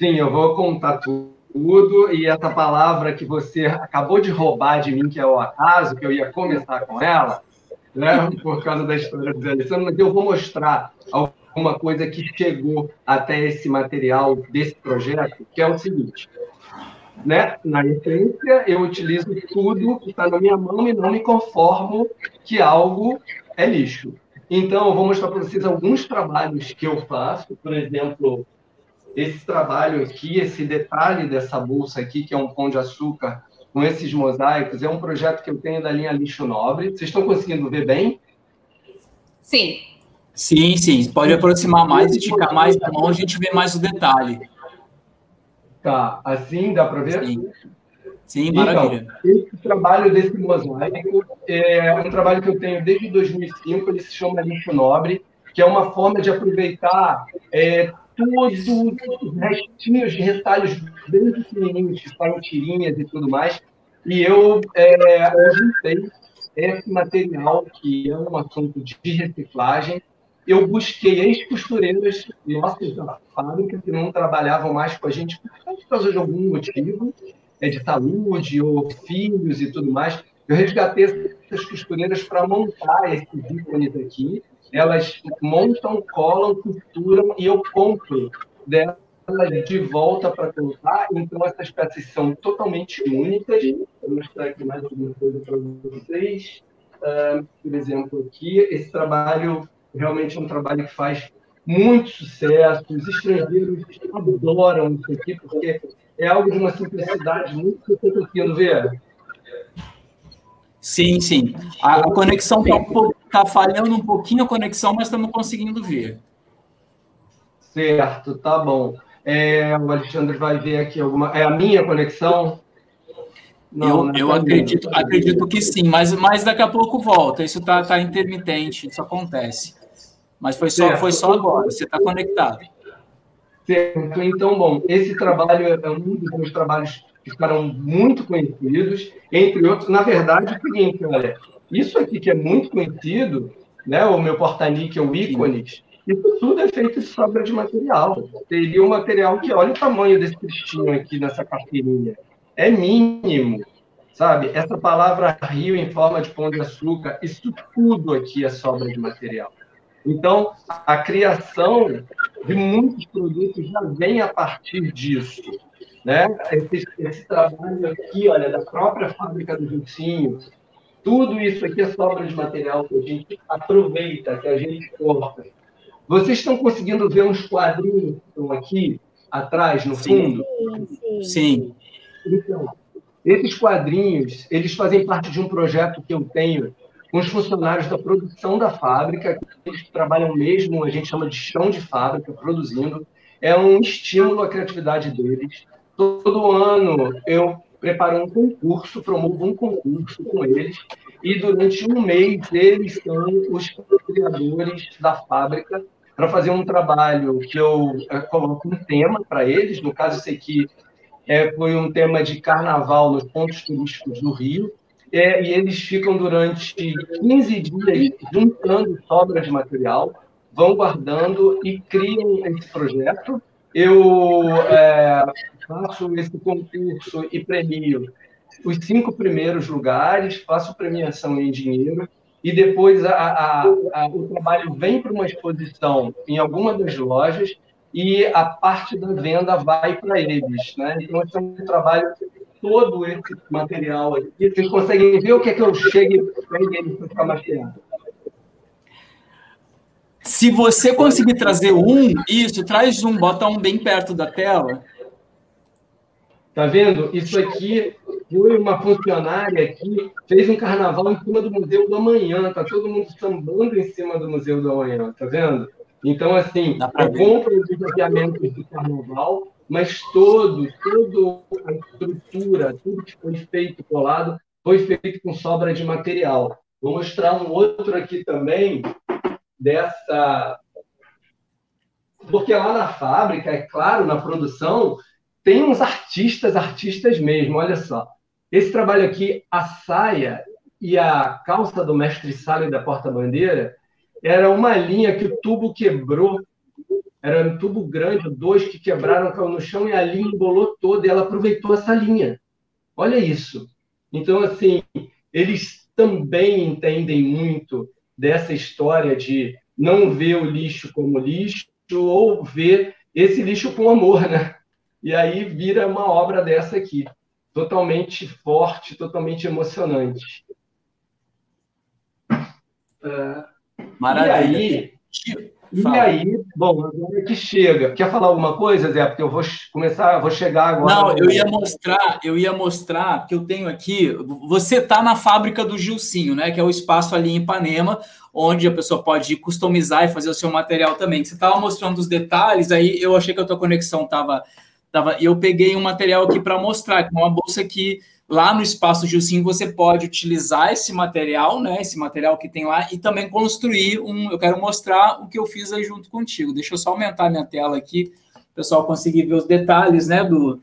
eu vou contar tudo. E essa palavra que você acabou de roubar de mim, que é o acaso, que eu ia começar com ela, né, por causa da história do Zé Alessandro, mas eu vou mostrar alguma coisa que chegou até esse material desse projeto, que é o seguinte. Né? Na essência, eu utilizo tudo que está na minha mão e não me conformo que algo é lixo. Então, eu vou mostrar para vocês alguns trabalhos que eu faço, por exemplo, esse trabalho aqui, esse detalhe dessa bolsa aqui, que é um pão de açúcar com esses mosaicos é um projeto que eu tenho da linha Lixo Nobre. Vocês estão conseguindo ver bem? Sim. Sim, sim. Pode aproximar mais, esticar mais a mão, a gente vê mais o detalhe. Tá, assim dá para ver? Sim. Sim, maravilha. Então, esse trabalho desse mosaico é um trabalho que eu tenho desde 2005, ele se chama Lixo Nobre, que é uma forma de aproveitar é, todos os restinhos de retalhos bem pequenininhos, que tirinhas e tudo mais, e eu, é, juntei esse material, que é um assunto de reciclagem, eu busquei ex-costureiras nossas da fábrica que não trabalhavam mais com a gente por causa de algum motivo, é de saúde ou filhos e tudo mais. Eu resgatei essas costureiras para montar esses ícones aqui. Elas montam, colam, costuram e eu compro delas de volta para colocar. Então, essas peças são totalmente únicas. Vou mostrar aqui mais alguma coisa para vocês. Uh, por exemplo, aqui, esse trabalho realmente é um trabalho que faz muito sucesso. Os estrangeiros adoram isso aqui, porque é algo de uma simplicidade muito que eu conseguindo ver. Sim, sim. A, a conexão está tá falhando um pouquinho a conexão, mas estamos conseguindo ver. Certo, tá bom. É, o Alexandre vai ver aqui alguma. É a minha conexão? Não, eu, eu acredito, acredito que sim, mas, mas daqui a pouco volta. Isso está tá intermitente, isso acontece. Mas foi só, foi só agora, você está conectado. Certo. Então, bom, esse trabalho é um dos meus trabalhos que ficaram muito conhecidos, entre outros. Na verdade, é o seguinte, olha, isso aqui que é muito conhecido, né, o meu porta-níquel ícones, isso tudo é feito de sobra de material. Teria um material que, olha o tamanho desse cristinho aqui nessa carteirinha. É mínimo, sabe? Essa palavra rio em forma de pão de açúcar, isso tudo aqui é sobra de material. Então, a criação de muitos produtos já vem a partir disso. Né? Esse, esse trabalho aqui, olha, da própria fábrica do Jucinho, tudo isso aqui é sobra de material que a gente aproveita, que a gente corta. Vocês estão conseguindo ver uns quadrinhos que estão aqui atrás, no fundo? Sim. sim. sim. Então, esses quadrinhos, eles fazem parte de um projeto que eu tenho com os funcionários da produção da fábrica, eles trabalham mesmo, a gente chama de chão de fábrica, produzindo. É um estímulo à criatividade deles. Todo ano eu preparo um concurso, promovo um concurso com eles, e durante um mês eles são os criadores da fábrica para fazer um trabalho que eu é, coloco um tema para eles. No caso, esse aqui é, foi um tema de carnaval nos pontos turísticos do Rio é, e eles ficam durante 15 dias juntando sobra de material, vão guardando e criam esse projeto. Eu é, faço esse concurso e premio os cinco primeiros lugares, faço premiação em dinheiro e depois a, a, a, o trabalho vem para uma exposição em alguma das lojas e a parte da venda vai para eles. Né? Então, esse é um trabalho todo esse material aqui. Vocês conseguem ver o que é que eu cheguei para ficar mais perto? Se você conseguir trazer um, isso, traz um, bota um bem perto da tela. Tá vendo? Isso aqui foi uma funcionária que fez um carnaval em cima do Museu do Amanhã. Tá todo mundo sambando em cima do Museu do Amanhã, tá vendo? Então, assim, eu compro os desafiamentos de carnaval, mas todo, toda a estrutura, tudo que foi feito colado, foi feito com sobra de material. Vou mostrar um outro aqui também, dessa. Porque lá na fábrica, é claro, na produção, tem uns artistas, artistas mesmo, olha só. Esse trabalho aqui, a saia e a calça do mestre Sala da porta-bandeira, era uma linha que o tubo quebrou era um tubo grande, dois que quebraram, caiu no chão e a linha embolou toda e ela aproveitou essa linha. Olha isso. Então, assim, eles também entendem muito dessa história de não ver o lixo como lixo ou ver esse lixo com amor, né? E aí vira uma obra dessa aqui, totalmente forte, totalmente emocionante. Maravilha. E aí, E aí, bom, agora que chega. Quer falar alguma coisa, Zé? Porque eu vou começar, vou chegar agora. Não, eu ia mostrar, eu ia mostrar que eu tenho aqui. Você está na fábrica do Gilcinho, né? Que é o espaço ali em Ipanema, onde a pessoa pode customizar e fazer o seu material também. Você estava mostrando os detalhes, aí eu achei que a tua conexão estava. Tava, eu peguei um material aqui para mostrar, que é uma bolsa que Lá no espaço Gilcinho você pode utilizar esse material, né? Esse material que tem lá e também construir um. Eu quero mostrar o que eu fiz aí junto contigo. Deixa eu só aumentar minha tela aqui, o pessoal conseguir ver os detalhes, né, do.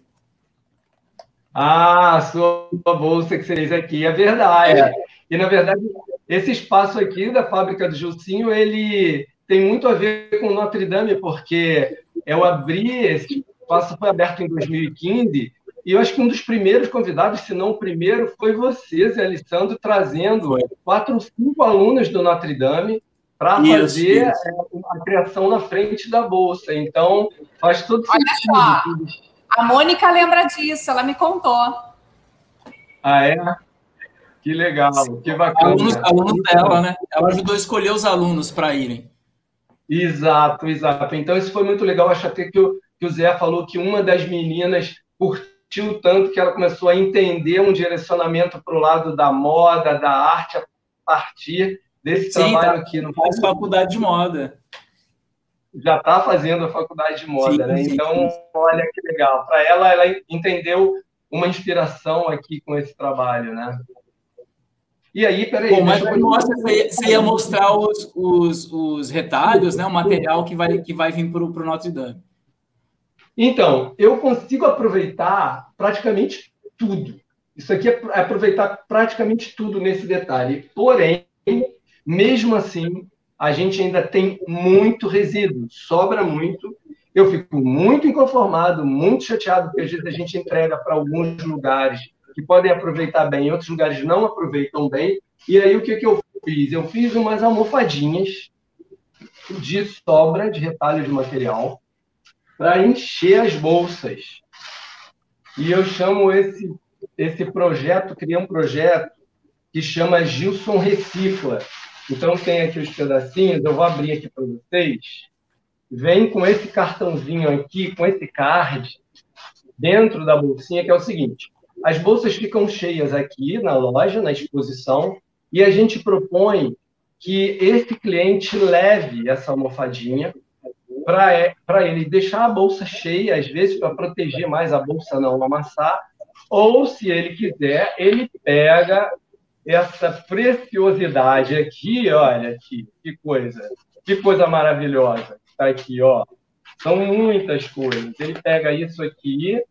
Ah, sua bolsa que você fez aqui, é verdade. É. E na verdade, esse espaço aqui da fábrica do Gilcinho, ele tem muito a ver com Notre Dame, porque eu abri, esse espaço foi aberto em 2015 e eu acho que um dos primeiros convidados, se não o primeiro, foi você, Zé Alessandro, trazendo quatro, cinco alunos do Notre Dame para fazer isso. É, a criação na frente da bolsa. Então, faz todo Olha sentido. Só, a Mônica lembra disso, ela me contou. Ah, é? Que legal, que bacana. Alunos, alunos dela, né? Ela ajudou a escolher os alunos para irem. Exato, exato. Então, isso foi muito legal. Acho até que o, que o Zé falou que uma das meninas curtiu tanto que ela começou a entender um direcionamento para o lado da moda, da arte, a partir desse Sim, trabalho tá. aqui. Não faz faculdade de moda. Já está fazendo a faculdade de moda, sim, né? Sim, então, sim. olha que legal. Para ela, ela entendeu uma inspiração aqui com esse trabalho, né? E aí, peraí. Bom, mas eu... mostra, você ia mostrar os, os, os retalhos, né? O material que vai, que vai vir para o Notre Dame. Então, eu consigo aproveitar praticamente tudo. Isso aqui é aproveitar praticamente tudo nesse detalhe. Porém, mesmo assim, a gente ainda tem muito resíduo, sobra muito. Eu fico muito inconformado, muito chateado, porque às vezes a gente entrega para alguns lugares que podem aproveitar bem, outros lugares não aproveitam bem. E aí, o que, que eu fiz? Eu fiz umas almofadinhas de sobra de retalho de material para encher as bolsas. E eu chamo esse, esse projeto, criei um projeto que chama Gilson Recicla. Então, tem aqui os pedacinhos, eu vou abrir aqui para vocês. Vem com esse cartãozinho aqui, com esse card, dentro da bolsinha, que é o seguinte: as bolsas ficam cheias aqui na loja, na exposição, e a gente propõe que esse cliente leve essa almofadinha para ele deixar a bolsa cheia, às vezes, para proteger mais a bolsa não amassar, ou, se ele quiser, ele pega essa preciosidade aqui, olha aqui, que coisa, que coisa maravilhosa, está aqui, ó. São muitas coisas. Ele pega isso aqui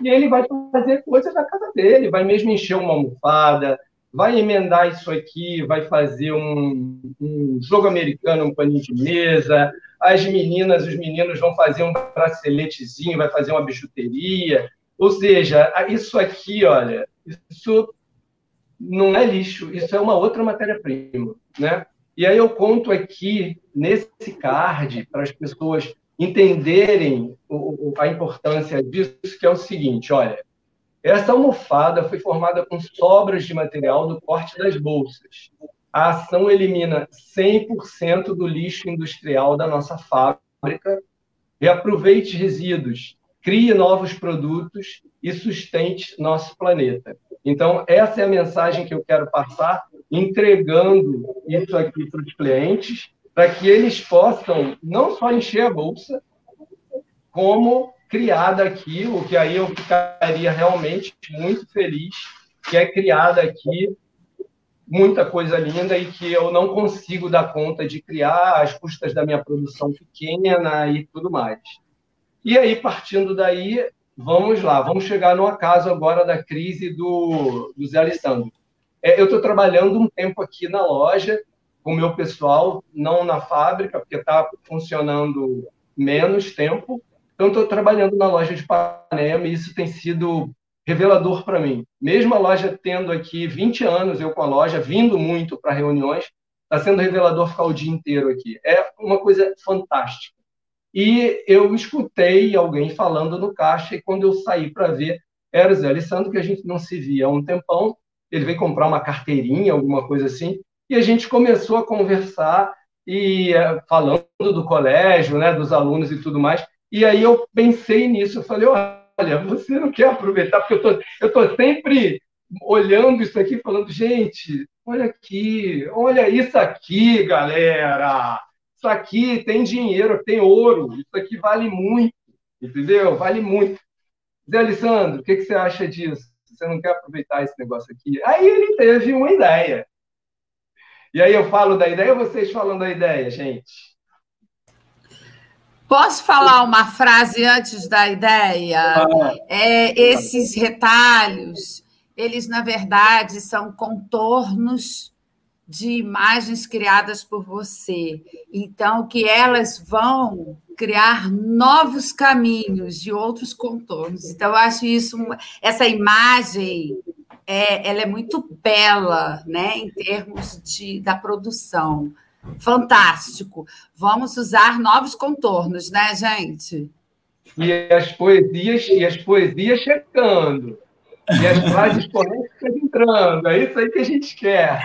e ele vai fazer coisas da casa dele, vai mesmo encher uma almofada, vai emendar isso aqui, vai fazer um, um jogo americano, um paninho de mesa, as meninas, os meninos vão fazer um braceletezinho, vai fazer uma bijuteria. Ou seja, isso aqui, olha, isso não é lixo, isso é uma outra matéria-prima, né? E aí eu conto aqui nesse card para as pessoas entenderem a importância disso, que é o seguinte, olha, essa almofada foi formada com sobras de material do corte das bolsas a ação elimina 100% do lixo industrial da nossa fábrica, reaproveite resíduos, crie novos produtos e sustente nosso planeta. Então, essa é a mensagem que eu quero passar, entregando isso aqui para os clientes, para que eles possam não só encher a bolsa, como criar daqui, o que aí eu ficaria realmente muito feliz, que é criada aqui muita coisa linda e que eu não consigo dar conta de criar às custas da minha produção pequena e tudo mais. E aí, partindo daí, vamos lá, vamos chegar no acaso agora da crise do, do Zé Alessandro. É, eu estou trabalhando um tempo aqui na loja com o meu pessoal, não na fábrica, porque está funcionando menos tempo. Então, estou trabalhando na loja de Panema e isso tem sido revelador para mim. Mesmo a loja tendo aqui 20 anos, eu com a loja, vindo muito para reuniões, está sendo revelador ficar o dia inteiro aqui. É uma coisa fantástica. E eu escutei alguém falando no caixa, e quando eu saí para ver, era o Zé Alessandro, que a gente não se via há um tempão. Ele veio comprar uma carteirinha, alguma coisa assim, e a gente começou a conversar. e eh, falando do colégio, né, dos alunos e tudo mais. E aí eu pensei nisso, eu falei, olha, você não quer aproveitar, porque eu tô, eu tô sempre olhando isso aqui, falando, gente, olha aqui, olha isso aqui, galera, isso aqui tem dinheiro, tem ouro, isso aqui vale muito, entendeu? Vale muito. Zé Alessandro, o que, que você acha disso? Você não quer aproveitar esse negócio aqui? Aí ele teve uma ideia. E aí eu falo da ideia vocês falam da ideia, gente? Posso falar uma frase antes da ideia? Ah, é, esses retalhos, eles, na verdade, são contornos de imagens criadas por você. Então, que elas vão criar novos caminhos de outros contornos. Então, eu acho isso, essa imagem, é, ela é muito bela, né, em termos de, da produção. Fantástico. Vamos usar novos contornos, né, gente? E as poesias, e as poesias chegando. E as frases poéticas entrando. É isso aí que a gente quer.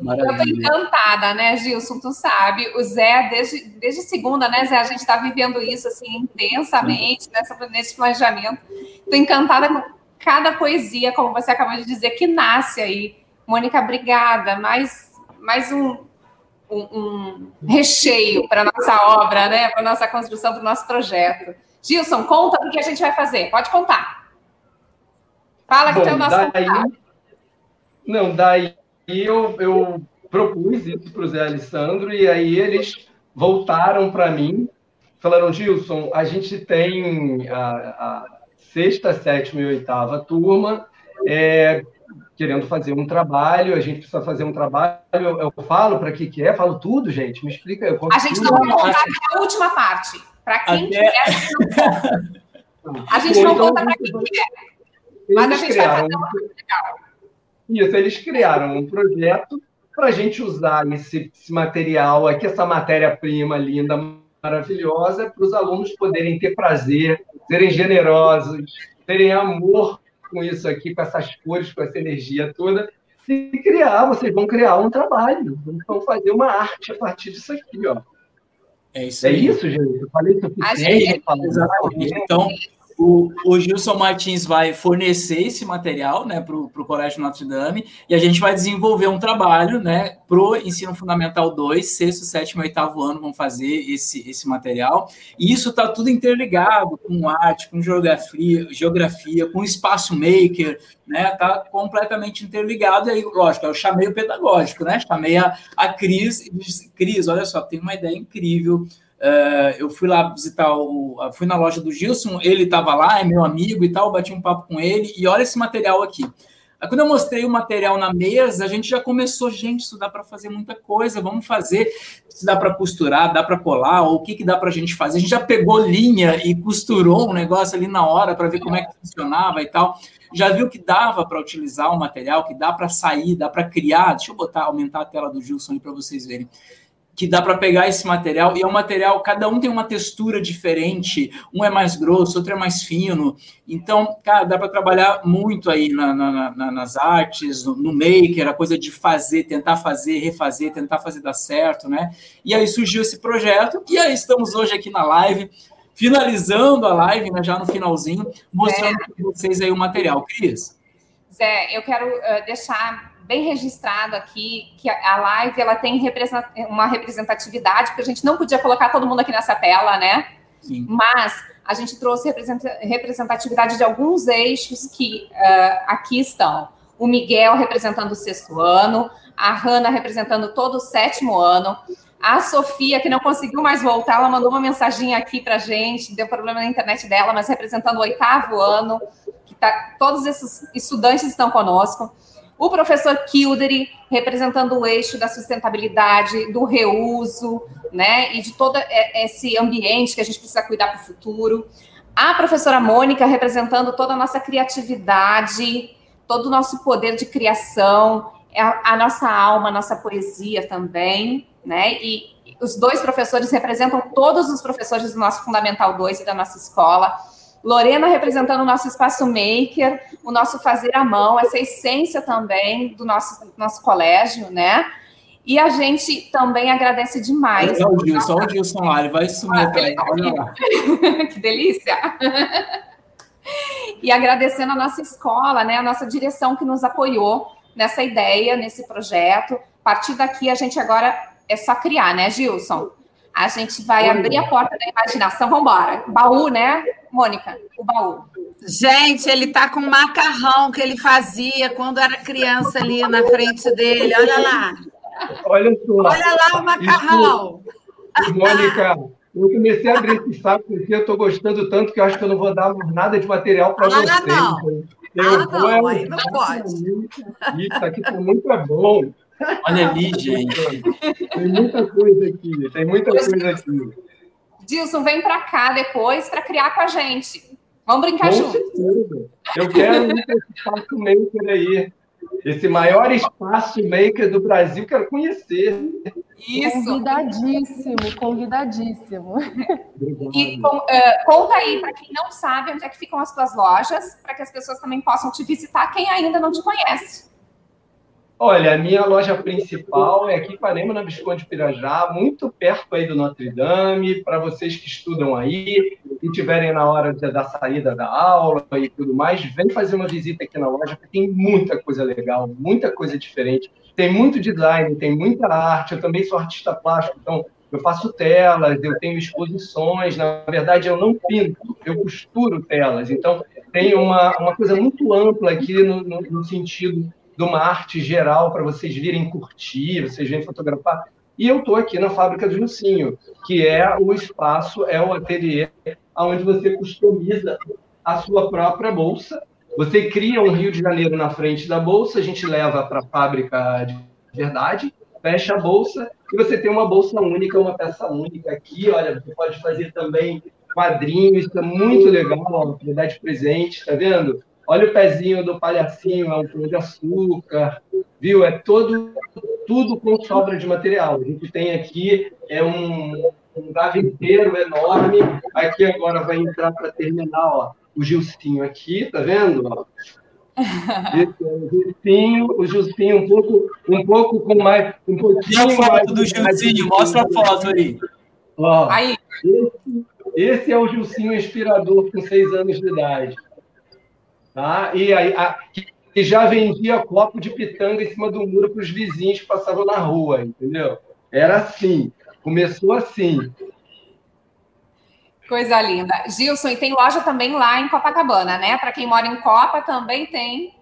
Maravilha. Eu estou encantada, né, Gilson? Tu sabe, o Zé, desde, desde segunda, né, Zé? A gente está vivendo isso assim intensamente nessa, nesse planejamento. Estou encantada com cada poesia, como você acabou de dizer, que nasce aí. Mônica, obrigada. Mais, mais um, um, um recheio para nossa obra, né? Para nossa construção, para o nosso projeto. Gilson, conta o que a gente vai fazer. Pode contar. Fala que Bom, tem o nosso daí, Não, daí eu, eu propus isso para o Zé Alessandro e aí eles voltaram para mim, falaram, Gilson, a gente tem a, a sexta, sétima e oitava turma, é, querendo fazer um trabalho, a gente precisa fazer um trabalho. Eu, eu falo para que que é, falo tudo, gente. Me explica. Eu a gente não vai contar a última parte. Para quem Até... quer, a gente não conta para quem quer. Mas a gente vai fazer uma coisa legal. Isso, eles criaram um projeto para a gente usar esse, esse material aqui, essa matéria-prima linda, maravilhosa, para os alunos poderem ter prazer, serem generosos, terem amor com isso aqui, com essas cores, com essa energia toda, e criar, vocês vão criar um trabalho, vão fazer uma arte a partir disso aqui, ó. É isso, é isso gente. Eu falei suficiente. É, exatamente. Então, o, o Gilson Martins vai fornecer esse material né, para o Colégio Notre Dame e a gente vai desenvolver um trabalho né, para o ensino fundamental 2, sexto, sétimo e oitavo ano vão fazer esse, esse material. E isso está tudo interligado com arte, com geografia, geografia com espaço maker, né? Está completamente interligado. E aí, lógico, eu chamei o pedagógico, né? Chamei a, a Cris e disse, Cris, olha só, tem uma ideia incrível Uh, eu fui lá visitar o. Fui na loja do Gilson, ele estava lá, é meu amigo e tal, bati um papo com ele, e olha esse material aqui. Aí, quando eu mostrei o material na mesa, a gente já começou, gente, isso dá para fazer muita coisa, vamos fazer. Se dá para costurar, dá para colar, ou o que, que dá para a gente fazer. A gente já pegou linha e costurou um negócio ali na hora para ver como é que funcionava e tal. Já viu que dava para utilizar o material, que dá para sair, dá para criar. Deixa eu botar, aumentar a tela do Gilson para vocês verem que dá para pegar esse material e é um material, cada um tem uma textura diferente, um é mais grosso, outro é mais fino. Então, cara, dá para trabalhar muito aí na, na, na, nas artes, no, no, maker, a coisa de fazer, tentar fazer, refazer, tentar fazer dar certo, né? E aí surgiu esse projeto, e aí estamos hoje aqui na live, finalizando a live, né, já no finalzinho, mostrando é. para vocês aí o material. Cris? Zé, eu quero uh, deixar bem registrado aqui que a live ela tem uma representatividade, porque a gente não podia colocar todo mundo aqui nessa tela, né? Sim. Mas a gente trouxe representatividade de alguns eixos que uh, aqui estão. O Miguel representando o sexto ano, a Hanna representando todo o sétimo ano, a Sofia, que não conseguiu mais voltar, ela mandou uma mensagem aqui para gente, deu problema na internet dela, mas representando o oitavo ano, que tá, todos esses estudantes estão conosco o professor Kildare, representando o eixo da sustentabilidade, do reuso, né, e de todo esse ambiente que a gente precisa cuidar para o futuro. A professora Mônica, representando toda a nossa criatividade, todo o nosso poder de criação, a, a nossa alma, a nossa poesia também, né, e os dois professores representam todos os professores do nosso Fundamental 2 e da nossa escola. Lorena representando o nosso espaço maker, o nosso fazer à mão, essa essência também do nosso, nosso colégio, né? E a gente também agradece demais. Olha o Gilson, olha o Gilson lá, ele vai sumir ah, atrás. Olha lá. que delícia! e agradecendo a nossa escola, né, a nossa direção que nos apoiou nessa ideia, nesse projeto. A partir daqui, a gente agora é só criar, né, Gilson? A gente vai abrir a porta da imaginação. Vamos embora. Baú, né, Mônica? O baú. Gente, ele tá com um macarrão que ele fazia quando era criança ali na frente dele. Olha lá. Olha só. Olha lá o macarrão. Isso, Mônica, eu comecei a abrir esse saco porque eu estou gostando tanto que eu acho que eu não vou dar nada de material para ah, vocês. Não. Eu ah, vou, não, aí não pode. Isso aqui tá muito bom. Olha ali, gente. Tem muita coisa aqui, tem muita coisa aqui. Dilson, vem para cá depois para criar com a gente. Vamos brincar juntos. Eu quero muito esse espaço maker aí. Esse maior espaço maker do Brasil, quero conhecer. Isso. Convidadíssimo, convidadíssimo. E com, uh, conta aí, para quem não sabe, onde é que ficam as tuas lojas, para que as pessoas também possam te visitar, quem ainda não te conhece. Olha, a minha loja principal é aqui em Ipanema, na Visconde Pirajá, muito perto aí do Notre Dame, para vocês que estudam aí e tiverem na hora da saída da aula e tudo mais, vem fazer uma visita aqui na loja, porque tem muita coisa legal, muita coisa diferente. Tem muito design, tem muita arte, eu também sou artista plástico, então eu faço telas, eu tenho exposições, na verdade eu não pinto, eu costuro telas, então tem uma, uma coisa muito ampla aqui no, no, no sentido de uma arte geral para vocês virem curtir, vocês virem fotografar. E eu estou aqui na fábrica do Jucinho, que é o espaço, é o ateliê onde você customiza a sua própria bolsa. Você cria um Rio de Janeiro na frente da bolsa, a gente leva para a fábrica de verdade, fecha a bolsa e você tem uma bolsa única, uma peça única aqui. Olha, você pode fazer também quadrinhos, isso é muito legal, dar de presente, tá vendo? Olha o pezinho do palhacinho, é um pão de açúcar, viu? É todo, tudo com sobra de material. A gente tem aqui é um, um gaveteiro enorme. Aqui agora vai entrar para terminar, ó, o Gilcinho aqui, tá vendo? Ó? Esse é o Gilcinho, o Gilcinho um pouco, um pouco com mais, um pouquinho a foto do Gilcinho, mostra a foto aí. Ó, aí. Esse, esse é o Gilcinho inspirador com seis anos de idade. Tá? E aí, a, que já vendia copo de pitanga em cima do muro para os vizinhos que passavam na rua, entendeu? Era assim, começou assim. Coisa linda. Gilson, e tem loja também lá em Copacabana, né? Para quem mora em Copa também tem.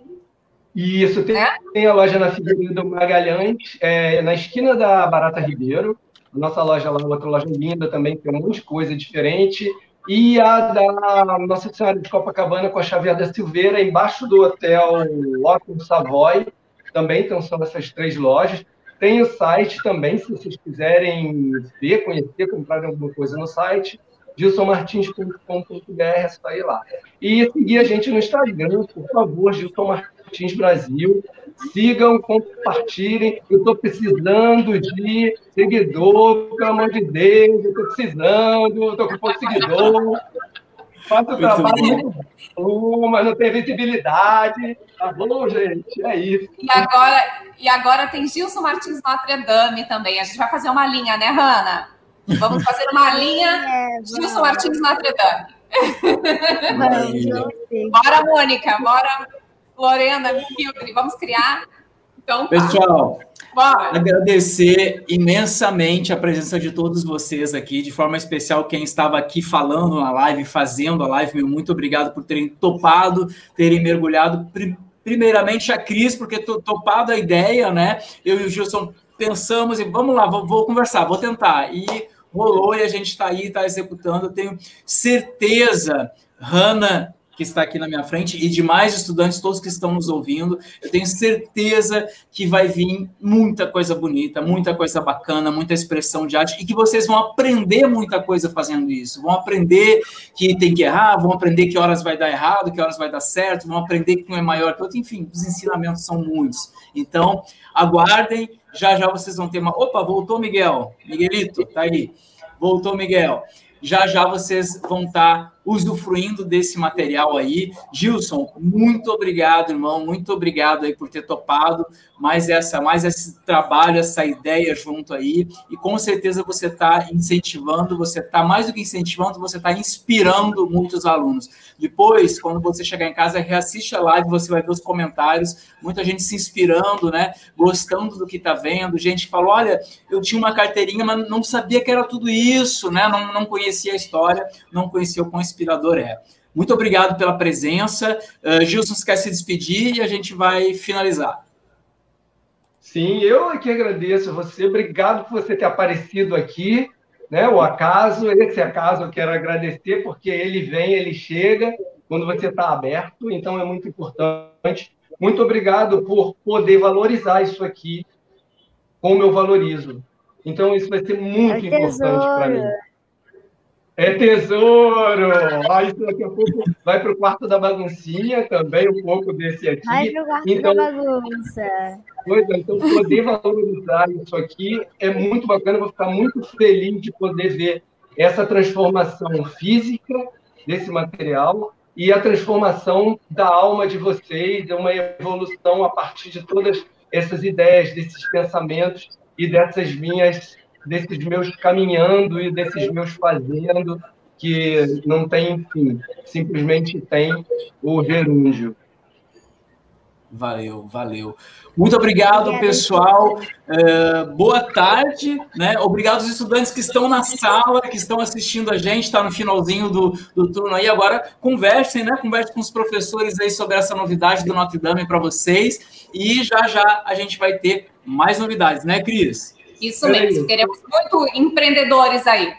Isso, tem, né? tem a loja na Figueiredo Magalhães, é, na esquina da Barata Ribeiro. A nossa loja lá, outra loja linda também, tem um monte de coisa diferente e a da Nossa Senhora de Copacabana com a Xavier Silveira, embaixo do hotel Otto Savoy. Também então, são essas três lojas. Tem o site também, se vocês quiserem ver, conhecer, comprar alguma coisa no site, gilsonmartins.com.br, é só ir lá. E seguir a gente no Instagram, por favor, Gilson Martins Brasil. Sigam, compartilhem. Eu estou precisando de seguidor, pelo amor de Deus. Eu estou precisando, estou com pouco seguidor. Faço o trabalho muito bom, mas não tem visibilidade. Tá bom, gente? É isso. E agora, e agora tem Gilson Martins Notre Dame também. A gente vai fazer uma linha, né, Hanna? Vamos fazer uma linha é, Gilson Martins Notre Dame. Bora, Mônica, bora Lorena, Hildre, vamos criar? Então, tá. Pessoal, Bora. agradecer imensamente a presença de todos vocês aqui, de forma especial quem estava aqui falando na live, fazendo a live, meu muito obrigado por terem topado, terem mergulhado. Primeiramente a Cris, porque topado a ideia, né? Eu e o Gilson pensamos e vamos lá, vou, vou conversar, vou tentar. E rolou e a gente está aí, está executando. Eu tenho certeza, Hanna que está aqui na minha frente e demais estudantes, todos que estão nos ouvindo. Eu tenho certeza que vai vir muita coisa bonita, muita coisa bacana, muita expressão de arte e que vocês vão aprender muita coisa fazendo isso. Vão aprender que tem que errar, vão aprender que horas vai dar errado, que horas vai dar certo, vão aprender que um é maior que outro. Enfim, os ensinamentos são muitos. Então, aguardem. Já já vocês vão ter uma. Opa, voltou Miguel. Miguelito, tá aí. Voltou Miguel. Já já vocês vão estar usufruindo desse material aí. Gilson, muito obrigado, irmão, muito obrigado aí por ter topado mais essa, mais esse trabalho, essa ideia junto aí. E com certeza você está incentivando, você está mais do que incentivando, você está inspirando muitos alunos. Depois, quando você chegar em casa, reassiste a live, você vai ver os comentários, muita gente se inspirando, né? Gostando do que está vendo, gente que falou: olha, eu tinha uma carteirinha, mas não sabia que era tudo isso, né? Não, não conhecia a história, não conhecia o quão inspirador é. Muito obrigado pela presença. Uh, Gilson, se quer se despedir e a gente vai finalizar. Sim, eu é que agradeço a você. Obrigado por você ter aparecido aqui. Né? O acaso, esse acaso eu quero agradecer, porque ele vem, ele chega quando você está aberto, então é muito importante. Muito obrigado por poder valorizar isso aqui como eu valorizo. Então, isso vai ser muito é importante para mim. É tesouro! Ah, isso daqui a pouco vai para o quarto da baguncinha também, um pouco desse aqui. Vai para o quarto então, da bagunça. Pois é, então poder valorizar isso aqui é muito bacana, vou ficar muito feliz de poder ver essa transformação física desse material e a transformação da alma de vocês, uma evolução a partir de todas essas ideias, desses pensamentos e dessas minhas desses meus caminhando e desses meus fazendo, que não tem fim, simplesmente tem o gerúndio. Valeu, valeu. Muito obrigado, pessoal. É, boa tarde. Né? Obrigado aos estudantes que estão na sala, que estão assistindo a gente, está no finalzinho do, do turno aí. Agora, conversem, né? Conversem com os professores aí sobre essa novidade do Notre Dame para vocês. E já já a gente vai ter mais novidades, né, Cris? Isso mesmo, queremos muito empreendedores aí. Né?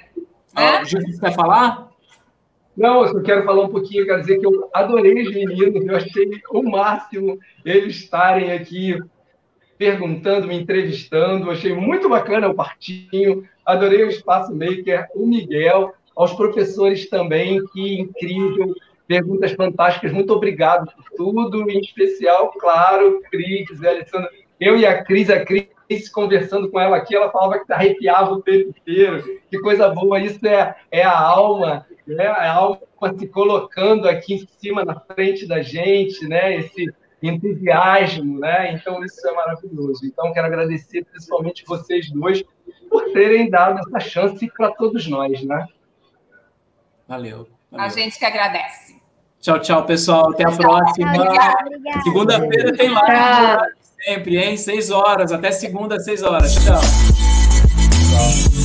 Ah, você quer falar? Não, eu só quero falar um pouquinho, quero dizer que eu adorei os meninos, eu achei o máximo eles estarem aqui perguntando, me entrevistando, achei muito bacana o partinho, adorei o Espaço Maker, o Miguel, aos professores também, que incrível, perguntas fantásticas, muito obrigado por tudo, em especial, claro, Cris, Alessandra, eu e a Cris, a Cris conversando com ela aqui, ela falava que arrepiava o tempo inteiro. Que coisa boa, isso é, é a alma, né? É a alma se colocando aqui em cima, na frente da gente, né? Esse entusiasmo, né? Então, isso é maravilhoso. Então, quero agradecer principalmente vocês dois por terem dado essa chance para todos nós, né? Valeu. valeu. A gente que agradece. Tchau, tchau, pessoal. Até a próxima. Segunda-feira tem live sempre, hein? Seis horas, até segunda, seis horas. Tchau. Tchau.